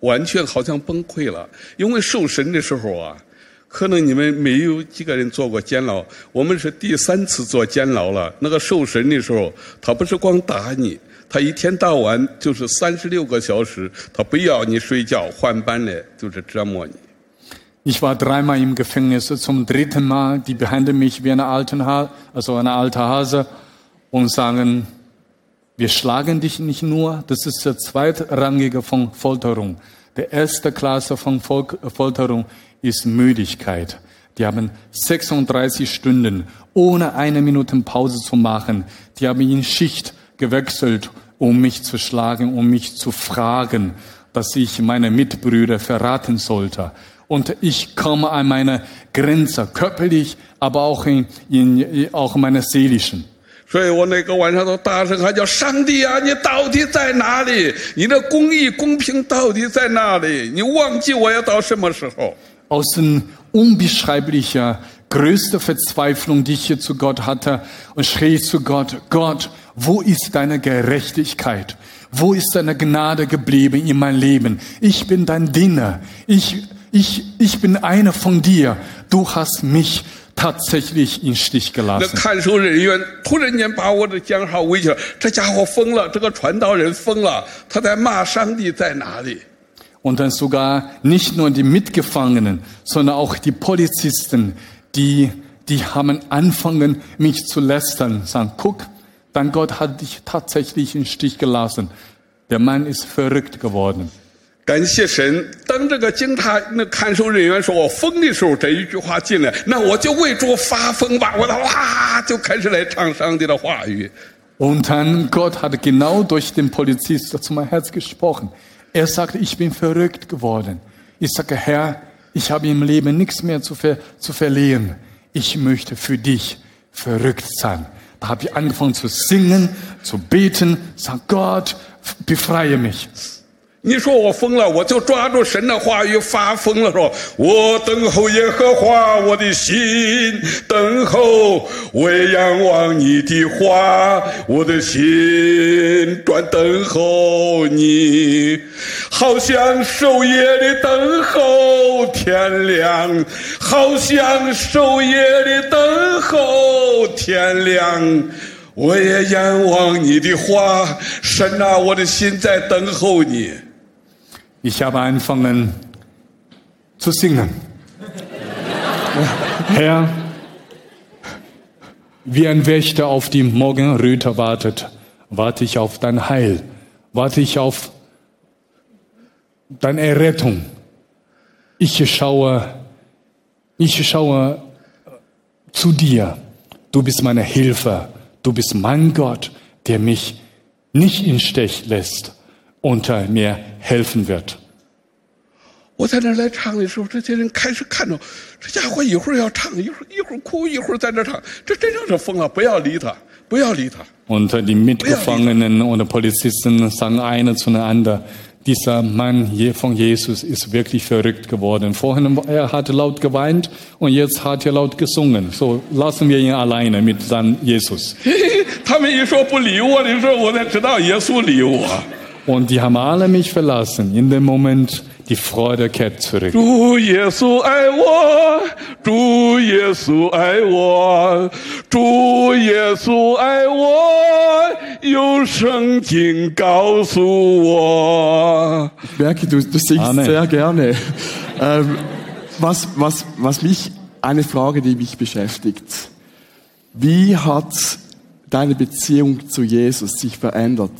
完全好像崩溃了，因为受审的时候啊，可能你们没有几个人坐过监牢，我们是第三次坐监牢了。那个受审的时候，他不是光打你，他一天到晚就是三十六个小时，他不要你睡觉，换班的，就是折磨你。Ich war dreimal im Gefängnis. Zum dritten Mal, die behandeln mich wie eine alten ha also eine alte Hase und sagen, wir schlagen dich nicht nur. Das ist der zweitrangige von Folterung. Der erste Klasse von Fol Folterung ist Müdigkeit. Die haben 36 Stunden ohne eine Minute Pause zu machen. Die haben in Schicht gewechselt, um mich zu schlagen, um mich zu fragen, dass ich meine Mitbrüder verraten sollte Und ich komme an meine Grenze, körperlich, aber auch in, in auch meine seelischen. 所以我那个晚上都大声喊叫：“上帝啊，你到底在哪里？你的公义、公平到底在哪里？你忘记我要到什么时候？” Aus dem unbeschreiblicher größte Verzweiflung, die ich hier zu Gott hatte und schrie zu Gott, Gott, wo ist deine Gerechtigkeit? Wo ist deine Gnade geblieben in mein Leben? Ich bin dein Diener. Ich, ich, ich bin einer von dir. Du hast mich tatsächlich in Stich 那 gelassen. 看守人员突然间把我的讲号围起来，这家伙疯了，这个传道人疯了，他在骂上帝在哪里？ Und dann sogar nicht nur die Mitgefangenen, sondern auch die Polizisten, die, die haben angefangen, mich zu lästern, sagen, guck, dein Gott hat dich tatsächlich in Stich gelassen. Der Mann ist verrückt geworden. 感谢神，当这个警察那看守人员说我疯的时候，这一句话进来，那我就为主发疯吧！我的哇就开始来唱上帝的话语。 Und dann Gott hat genau durch den Polizist zu meinem Herz gesprochen. Er sagte, ich bin verrückt geworden. Ich sage, Herr, ich habe im Leben nichts mehr zu, ver zu verlieren. Ich möchte für dich verrückt sein. Da habe ich angefangen zu singen, zu beten, sag Gott, befreie mich. 你说我疯了，我就抓住神的话语发疯了，说：“我等候耶和华，我的心等候，我也仰望你的话，我的心专等候你，好像守夜的等候天亮，好像守夜的等候天亮。”我也仰望你的话，神啊，我的心在等候你。Ich habe angefangen zu singen. Herr, wie ein Wächter auf die Morgenröte wartet, warte ich auf dein Heil, warte ich auf deine Errettung. Ich schaue, ich schaue zu dir. Du bist meine Hilfe. Du bist mein Gott, der mich nicht in Stich lässt unter mir helfen wird. Und die Mitgefangenen und Polizisten sagen eine anderen: dieser Mann hier von Jesus ist wirklich verrückt geworden. Vorhin er hat laut geweint und jetzt hat er laut gesungen. So lassen wir ihn alleine mit seinem Jesus. Und die haben alle mich verlassen. In dem Moment, die Freude kehrt zurück. Du Jesu ai wo, du Jesu ai wo, du Jesu ai wo, Ich merke, du, du singst Amen. sehr gerne. Ähm, was, was, was mich, eine Frage, die mich beschäftigt. Wie hat deine Beziehung zu Jesus sich verändert?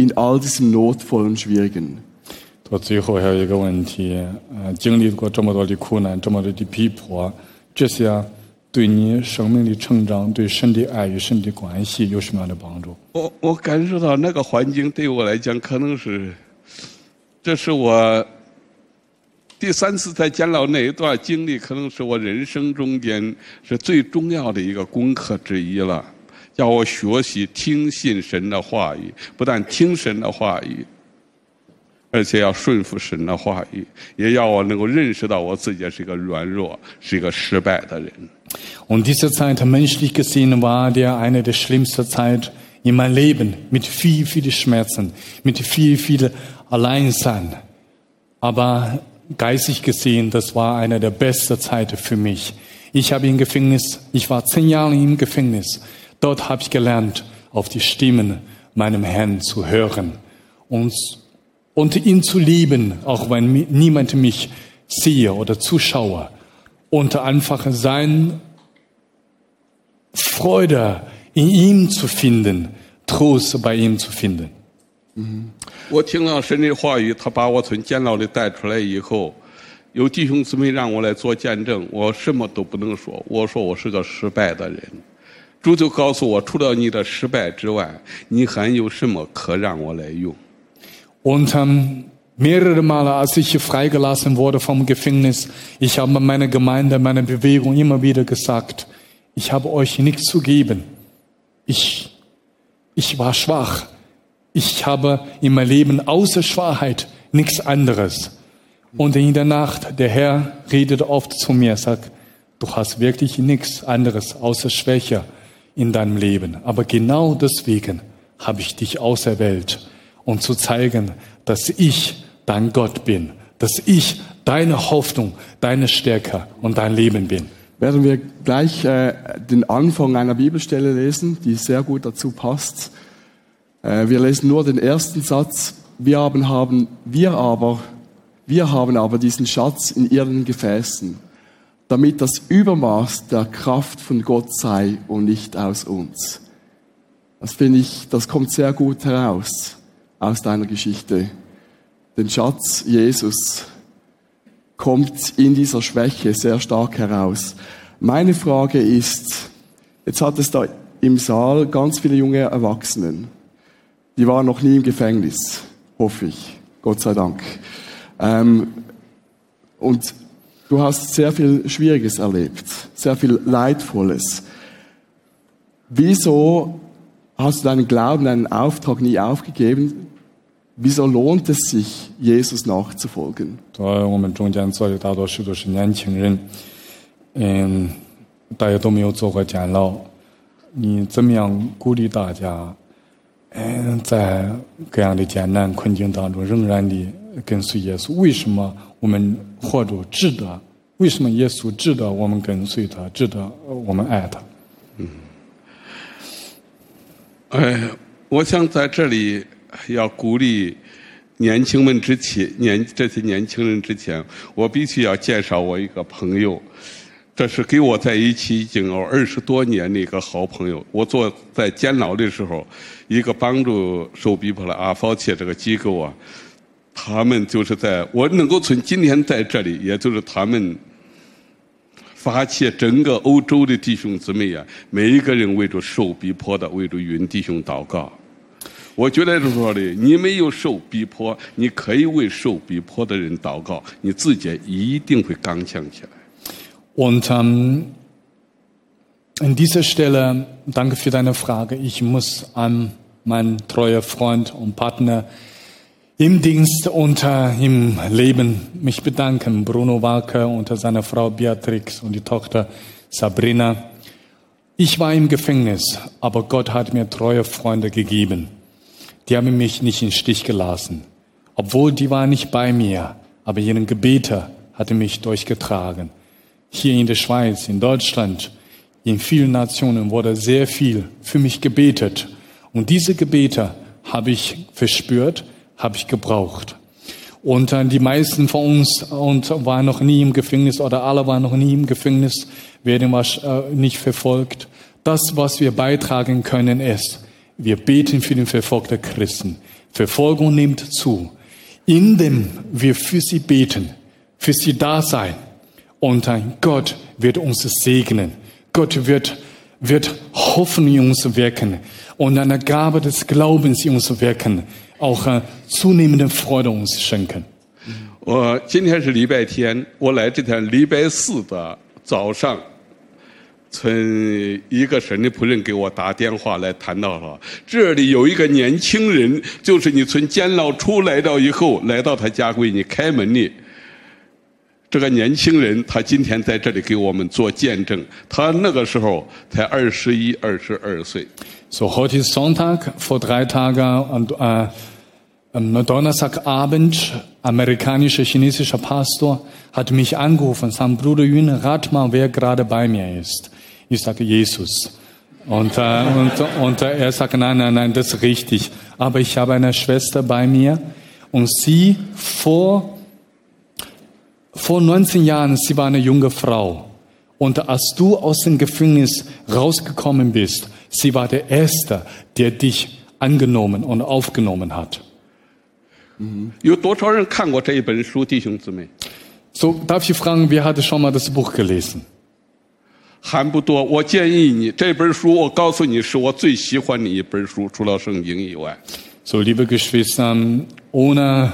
In all diesem notvollen, schwierigen? 到最后还有一个问题，呃，经历过这么多的苦难，这么多的逼迫，这些对你生命的成长、对神的爱与神的关系有什么样的帮助？我我感受到那个环境对我来讲，可能是，这是我第三次在监牢那一段经历，可能是我人生中间是最重要的一个功课之一了。要我学习听信神的话语，不但听神的话语，而且要顺服神的话语，也要我能够认识到我自己是一个软弱，是一个失败的人。 Und diese Zeit, menschlich gesehen, war der eine der schlimmsten Zeit in meinem Leben, mit viel, viel Schmerzen, mit viel, viel Alleinsein. Aber geistig gesehen, das war eine der besten Zeiten für mich. Ich habe im Gefängnis, ich war zehn Jahre im Gefängnis. Dort habe ich gelernt, auf die Stimmen meinem Herrn zu hören und, und ihn zu lieben, auch wenn mi- niemand mich sehe oder zuschaue. Und einfach sein Freude in ihm zu finden, Trost bei ihm zu finden. 我听到神的话语，他把我从监牢里带出来以后，有弟兄姊妹让我来做见证，我什么都不能说，我说我是个失败的人。 主就告诉我，除了你的失败之外，你还有什么可让我来用？ Und ähm, mehrere Male, als ich freigelassen wurde vom Gefängnis, ich habe meiner Gemeinde, meiner Bewegung immer wieder gesagt, ich habe euch nichts zu geben. Ich, ich war schwach. Ich habe in meinem Leben außer Schwachheit nichts anderes. Und in der Nacht, der Herr redet oft zu mir, sagt, Du hast wirklich nichts anderes außer Schwäche in deinem Leben. Aber genau deswegen habe ich dich auserwählt, um zu zeigen, dass ich dein Gott bin, dass ich deine Hoffnung, deine Stärke und dein Leben bin. Werden wir gleich äh, den Anfang einer Bibelstelle lesen, die sehr gut dazu passt. Äh, wir lesen nur den ersten Satz. Wir haben, haben, wir aber, wir haben aber diesen Schatz in ihren Gefäßen, damit das Übermaß der Kraft von Gott sei und nicht aus uns. Das finde ich, das kommt sehr gut heraus aus deiner Geschichte. Den Schatz Jesus kommt in dieser Schwäche sehr stark heraus. Meine Frage ist, jetzt hat es da im Saal ganz viele junge Erwachsenen. Die waren noch nie im Gefängnis, hoffe ich. Gott sei Dank. Ähm, und du hast sehr viel Schwieriges erlebt, sehr viel Leidvolles. Wieso hast du deinen Glauben, deinen Auftrag nie aufgegeben? Wieso lohnt es sich, Jesus nachzufolgen? 昨我们中间坐的大多数都是年轻人，嗯，大家都没有做过监牢。你怎么样鼓励大家，嗯，在各样的艰难困境当中，仍然的 跟随耶稣？为什么我们活着值得？为什么耶稣值得我们跟随他，值得我们爱他？嗯哎，我想在这里要鼓励年轻们之前，年这些年轻人之前，我必须要介绍我一个朋友，这是跟我在一起已经有二十多年的一个好朋友。我坐在监牢的时候，一个帮助受逼迫的阿法切这个机构啊，他们就是在我能够从今天在这里，也就是他们。发起整个欧洲的弟兄姊妹啊，每一个人为着受逼迫的，为着云弟兄祷告。我觉得是说的，你没有受逼迫，你可以为受逼迫的人祷告，你自己一定会刚强起来。Und ähm, an dieser Stelle danke für deine Frage. Ich muss an meinen treuen Freund und Partner im Dienst äh, im Leben mich bedanken. Bruno Walker und seine Frau Beatrix und die Tochter Sabrina. Ich war im Gefängnis, aber Gott hat mir treue Freunde gegeben. Die haben mich nicht im Stich gelassen. Obwohl die waren nicht bei mir, aber ihren Gebete hatte mich durchgetragen. Hier in der Schweiz, in Deutschland, in vielen Nationen wurde sehr viel für mich gebetet. Und diese Gebete habe ich verspürt, habe ich gebraucht. Und äh, die meisten von uns und waren noch nie im Gefängnis oder alle waren noch nie im Gefängnis, werden äh, nicht verfolgt. Das, was wir beitragen können, ist, wir beten für den verfolgten Christen. Verfolgung nimmt zu. Indem wir für sie beten, für sie da sein. Und äh, Gott wird uns segnen. Gott wird, wird Hoffnung in uns wirken und eine Gabe des Glaubens in uns wirken, auch äh, zunehmende Freude uns schenken. 我今天是礼拜天，我来这天礼拜四的早上，从一个神的仆人给我打电话来谈到了，这里有一个年轻人，就是你从监牢出来到以后，来到他家为你开门的。这个年轻人，他今天在这里给我们做见证，他那个时候才二十一、二十二岁。 So, heute ist Sonntag, vor drei Tagen und äh, am Donnerstagabend, amerikanischer chinesischer Pastor hat mich angerufen und sagt, Bruder Yun, rat mal, wer gerade bei mir ist. Ich sage, Jesus. Und, äh, und, und äh, er sagt, nein, nein, nein, das ist richtig. Aber ich habe eine Schwester bei mir und sie vor, vor 19 Jahren, sie war eine junge Frau. Und als du aus dem Gefängnis rausgekommen bist, sie war der Erste, der dich angenommen und aufgenommen hat. 有多少人看过这一本书，弟兄姊妹？ So, darf ich fragen, wer hatte schon mal das Buch gelesen? 还不多。我建议你这本书，我告诉你，是我最喜欢的一本书，除了圣经以外。 So, liebe Geschwister, ohne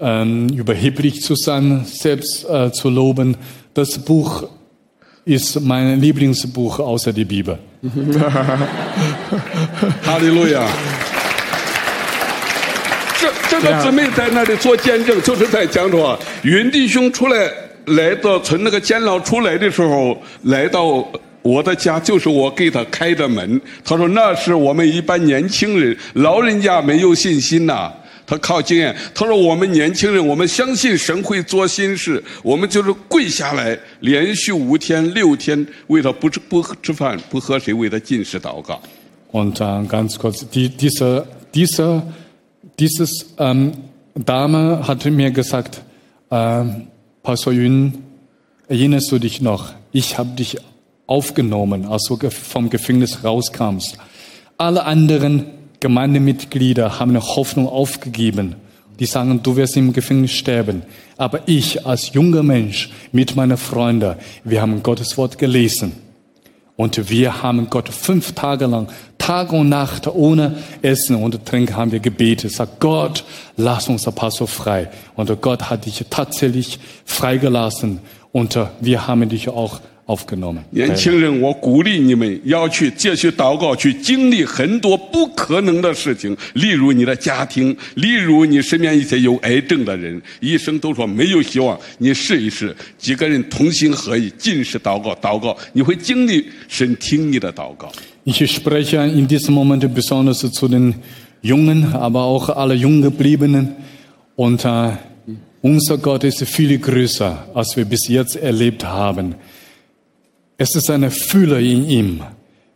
ähm, überheblich zu sein, selbst äh, zu loben, das Buch ist mein Lieblingsbuch außer die Bibel. 哈利路亚！这这个姊妹在那里做见证，就是在讲说啊，云弟兄出来来到从那个监牢出来的时候，来到我的家，就是我给他开的门。他说那是我们一般年轻人，老人家没有信心呐、他靠经验。他说我们年轻人，我们相信神会做心事，我们就是跪下来，连续五天六天为他不吃不吃饭不喝水，为他进食祷告。Und äh, ganz kurz, die, diese, diese, dieses ähm, Dame hatte mir gesagt, ähm, Pastor Yun, erinnerst du dich noch? Ich habe dich aufgenommen, als du vom Gefängnis rauskamst. Alle anderen Gemeindemitglieder haben eine Hoffnung aufgegeben. Die sagen, du wirst im Gefängnis sterben. Aber ich als junger Mensch mit meinen Freunden, wir haben Gottes Wort gelesen. Und wir haben Gott fünf Tage lang, Tag und Nacht, ohne Essen und Trinken haben wir gebetet. Sag Gott, lass uns der Pastor frei. Und Gott hat dich tatsächlich freigelassen. Und wir haben dich auch aufgenommen. 年轻人，我鼓励你们要去继续祷告，去经历很多不可能的事情，例如你的家庭，例如你身边一些有癌症的人，医生都说没有希望，你试一试，几个人同心合意，尽是祷告，祷告，你会经历神听你的祷告。Ich spreche in diesem Moment besonders zu den Jungen, aber auch alle Junggebliebenen. Und äh, unser Gott ist viel größer, als wir bis jetzt erlebt haben. Es ist eine Fülle in ihm.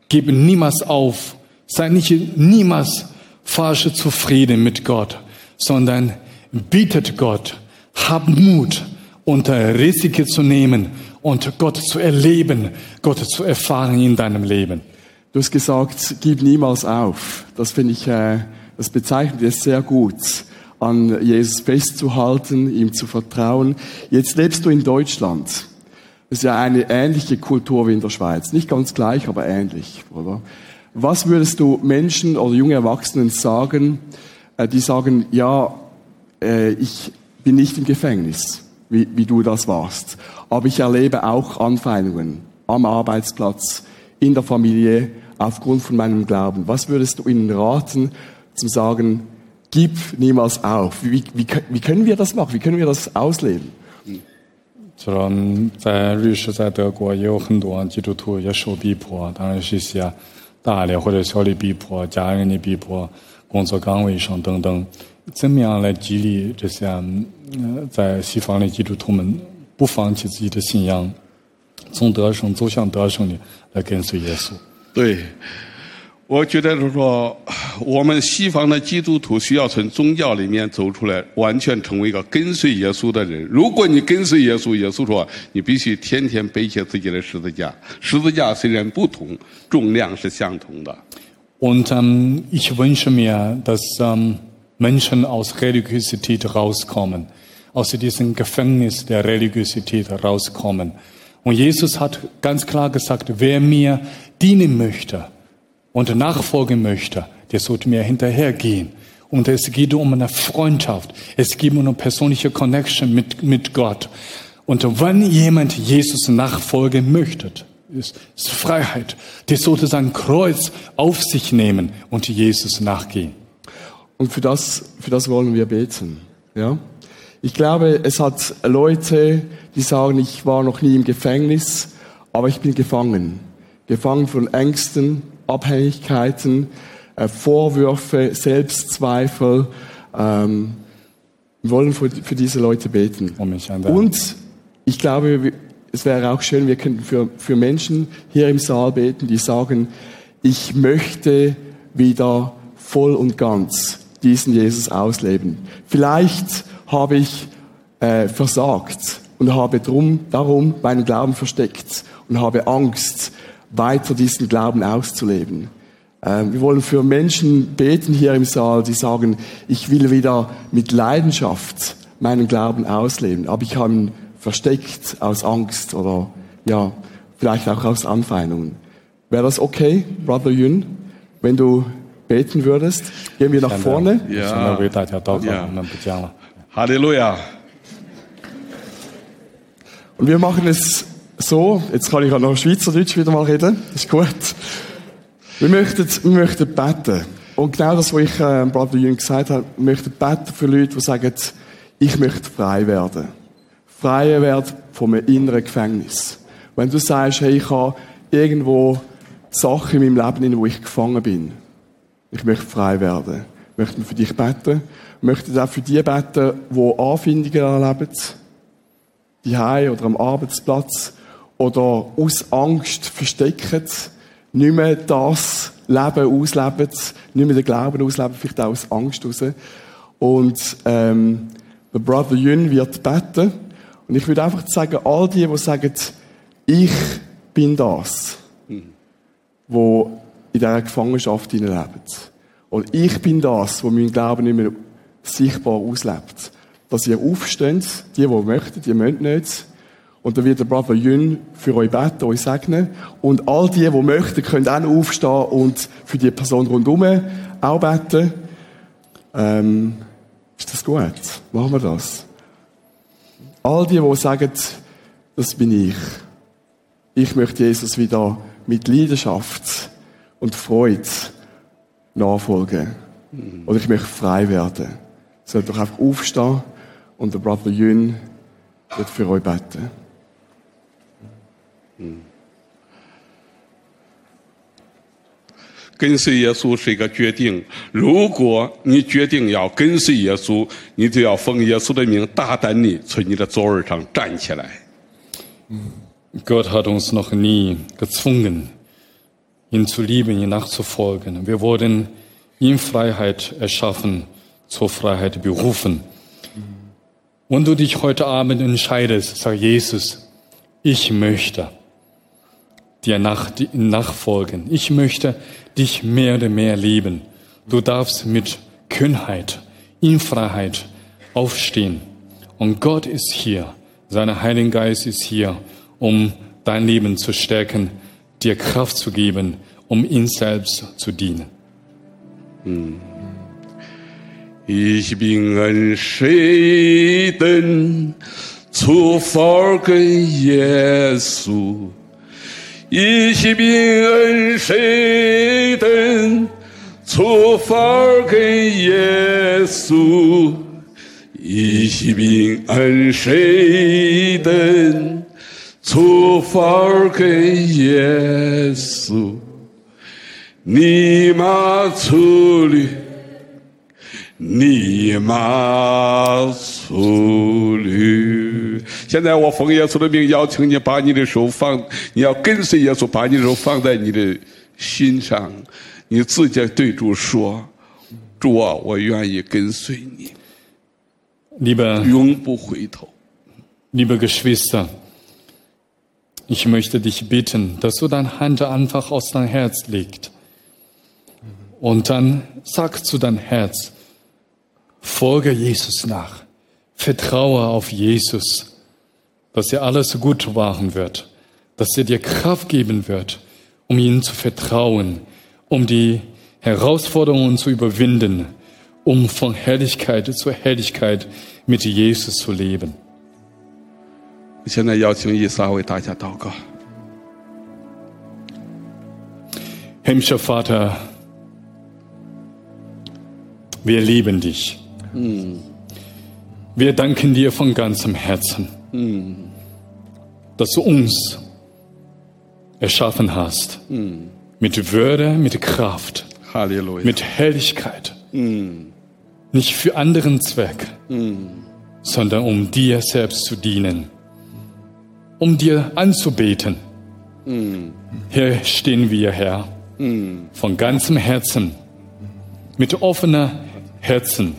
Gib niemals auf. Sei nicht niemals falsch zufrieden mit Gott, sondern bietet Gott. Hab Mut, unter Risiken zu nehmen und Gott zu erleben, Gott zu erfahren in deinem Leben. Du hast gesagt, gib niemals auf. Das finde ich, äh, das bezeichnet es sehr gut, an Jesus festzuhalten, ihm zu vertrauen. Jetzt lebst du in Deutschland. Ist ja eine ähnliche Kultur wie in der Schweiz. Nicht ganz gleich, aber ähnlich, oder? Was würdest du Menschen oder junge Erwachsenen sagen, äh, die sagen, ja, äh, ich bin nicht im Gefängnis, wie, wie du das warst, aber ich erlebe auch Anfeindungen am Arbeitsplatz, in der Familie, aufgrund von meinem Glauben. Was würdest du ihnen raten, zu sagen, gib niemals auf? Wie, wie, wie können wir das machen? Wie können wir das ausleben? 就说在瑞士、在德国也有很多基督徒也受逼迫，当然是一些大的或者小的逼迫、家人的逼迫、工作岗位上等等。怎么样来激励这些嗯在西方的基督徒们不放弃自己的信仰，从得胜走向得胜的来跟随耶稣？对，我觉得是说，我们西方的基督徒需要从宗教里面走出来，完全成为一个跟随耶稣的人。如果你跟随耶稣，耶稣说你必须天天背起自己的十字架。十字架虽然不同，重量是相同的。Und ähm, ich wünsche mir, dass ähm, Menschen aus Religiosität rauskommen, aus diesem Gefängnis der Religiosität rauskommen. Und Jesus hat ganz klar gesagt, wer mir dienen möchte und nachfolgen möchte, der sollte mir hinterhergehen. Und es geht um eine Freundschaft. Es geht um eine persönliche Connection mit, mit Gott. Und wenn jemand Jesus nachfolgen möchte, ist, ist Freiheit. Der sollte sein Kreuz auf sich nehmen und Jesus nachgehen. Und für das, für das wollen wir beten. Ja? Ich glaube, es hat Leute, die sagen, ich war noch nie im Gefängnis, aber ich bin gefangen. Gefangen von Ängsten, Abhängigkeiten, äh, Vorwürfe, Selbstzweifel. Ähm, wir wollen für, für diese Leute beten. Und ich glaube, es wäre auch schön, wir könnten für, für Menschen hier im Saal beten, die sagen, ich möchte wieder voll und ganz diesen Jesus ausleben. Vielleicht habe ich äh, versagt und habe drum, darum meinen Glauben versteckt und habe Angst, weiter diesen Glauben auszuleben. Ähm, wir wollen für Menschen beten hier im Saal, die sagen, ich will wieder mit Leidenschaft meinen Glauben ausleben, aber ich habe ihn versteckt aus Angst oder ja, vielleicht auch aus Anfeindungen. Wäre das okay, Brother Yun, wenn du beten würdest? Gehen wir nach vorne. Halleluja. Und wir machen es so, jetzt kann ich auch noch Schweizerdeutsch wieder mal reden, ist gut. Wir möchten, wir möchten beten. Und genau das, was ich äh, Brother Jung gesagt habe, wir möchten beten für Leute, die sagen, ich möchte frei werden. frei werden vom inneren Gefängnis. Wenn du sagst, hey, ich habe irgendwo Sachen in meinem Leben, in wo ich gefangen bin. Ich möchte frei werden. Ich möchte für dich beten. Ich möchte auch für die beten, die Anfindungen erleben. Die oder am Arbeitsplatz. Oder aus Angst verstecken. Nicht mehr das Leben ausleben. Nicht mehr den Glauben ausleben. Vielleicht auch aus Angst raus. Und, ähm, der Brother Yun wird beten. Und ich würde einfach sagen, all die, die sagen, ich bin das, wo in dieser Gefangenschaft leben. Und ich bin das, wo mein Glauben nicht mehr sichtbar auslebt. Dass ihr aufsteht, die, die möchten, die möchten nicht. Und dann wird der Brother Jün für euch beten, euch segnen. Und all die, die möchten, können auch aufstehen und für die Person rundherum auch beten. Ähm, ist das gut? Machen wir das? All die, die sagen, das bin ich. Ich möchte Jesus wieder mit Leidenschaft und Freude nachfolgen. Oder ich möchte frei werden. Sollt doch einfach aufstehen und der Brother Jün wird für euch beten. 跟随耶稣是一个决定。如果你决定要跟随耶稣，你就要奉耶稣的名，大胆地从你的座位上站起来。Gott hat uns noch nie gezwungen, ihn zu lieben, ihn nachzufolgen. Wir wurden in Freiheit erschaffen, zur Freiheit berufen. Wenn du dich heute Abend entscheidest, sag Jesus, ich möchte dir nach, nachfolgen. Ich möchte dich mehr und mehr lieben. Du darfst mit Kühnheit, in Freiheit aufstehen. Und Gott ist hier. Sein Heiliger Geist ist hier, um dein Leben zu stärken, dir Kraft zu geben, um ihn selbst zu dienen. Ich bin entschieden zu folgen Jesus. Ich bin entschieden zu folgen Jesus. Ich bin entschieden zu folgen Jesus. Niemals zu niemals zu lügen. 现在我奉耶稣的名邀请你，把你的手放，你要跟随耶稣，把你的手放在你的心上，你自己对主说：“主啊，我愿意跟随你， Liebe, 永不回头。 liebe Geschwister, ich möchte dich bitten, dass du deine Hand einfach aus dein Herz legst. Und dann sag zu deinem Herz, folge Jesus nach. Vertraue auf Jesus, dass er alles gut machen wird, dass er dir Kraft geben wird, um ihm zu vertrauen, um die Herausforderungen zu überwinden, um von Herrlichkeit zu Herrlichkeit mit Jesus zu leben. ”现在邀请以撒为大家祷告。 Himmlischer Vater, wir lieben dich. Mhm. Wir danken dir von ganzem Herzen, dass du uns erschaffen hast. Mit Würde, mit Kraft. Halleluja. Mit Helligkeit. Nicht für anderen Zweck, sondern um dir selbst zu dienen. Um dir anzubeten. Hier stehen wir, Herr. Von ganzem Herzen. Mit offener Herzen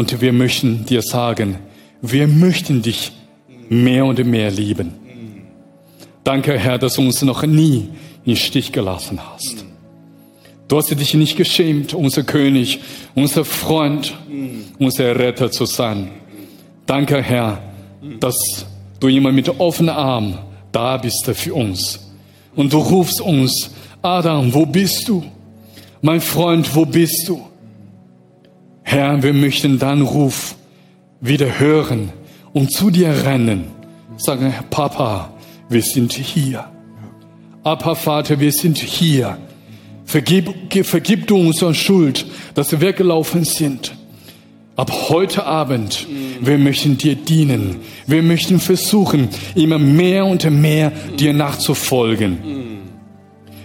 Und wir möchten dir sagen, wir möchten dich mehr und mehr lieben. Danke, Herr, dass du uns noch nie im Stich gelassen hast. Du hast dich nicht geschämt, unser König, unser Freund, unser Retter zu sein. Danke, Herr, dass du immer mit offenen Armen da bist für uns. Und du rufst uns, Adam, wo bist du? Mein Freund, wo bist du? Herr, wir möchten deinen Ruf wieder hören und zu dir rennen. Sagen, Papa, wir sind hier. Papa, Vater, wir sind hier. Vergib, vergib du unsere Schuld, dass wir weggelaufen sind. Ab heute Abend, wir möchten dir dienen. Wir möchten versuchen, immer mehr und mehr dir nachzufolgen.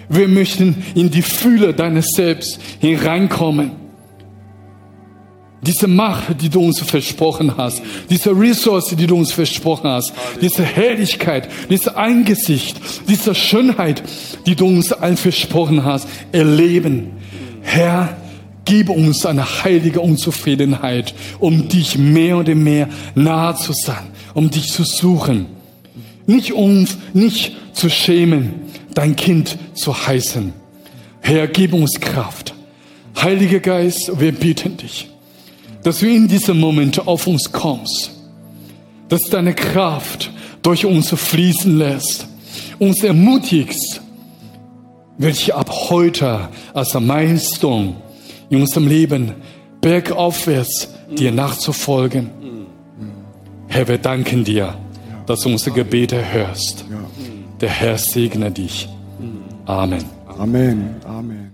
Wir möchten in die Fühle deines Selbst hineinkommen. Diese Macht, die du uns versprochen hast, diese Ressource, die du uns versprochen hast, diese Herrlichkeit, dieses Angesicht, diese Schönheit, die du uns allen versprochen hast, erleben. Herr, gib uns eine heilige Unzufriedenheit, um dich mehr und mehr nahe zu sein, um dich zu suchen. Nicht um, nicht zu schämen, dein Kind zu heißen. Herr, gib uns Kraft. Heiliger Geist, wir bitten dich dass du in diesem Moment auf uns kommst, dass deine Kraft durch uns fließen lässt, uns ermutigst, welche ab heute als Milestone in unserem Leben bergaufwärts dir nachzufolgen. Herr, wir danken dir, dass du unsere Gebete hörst. Der Herr segne dich. Amen. Amen. Amen.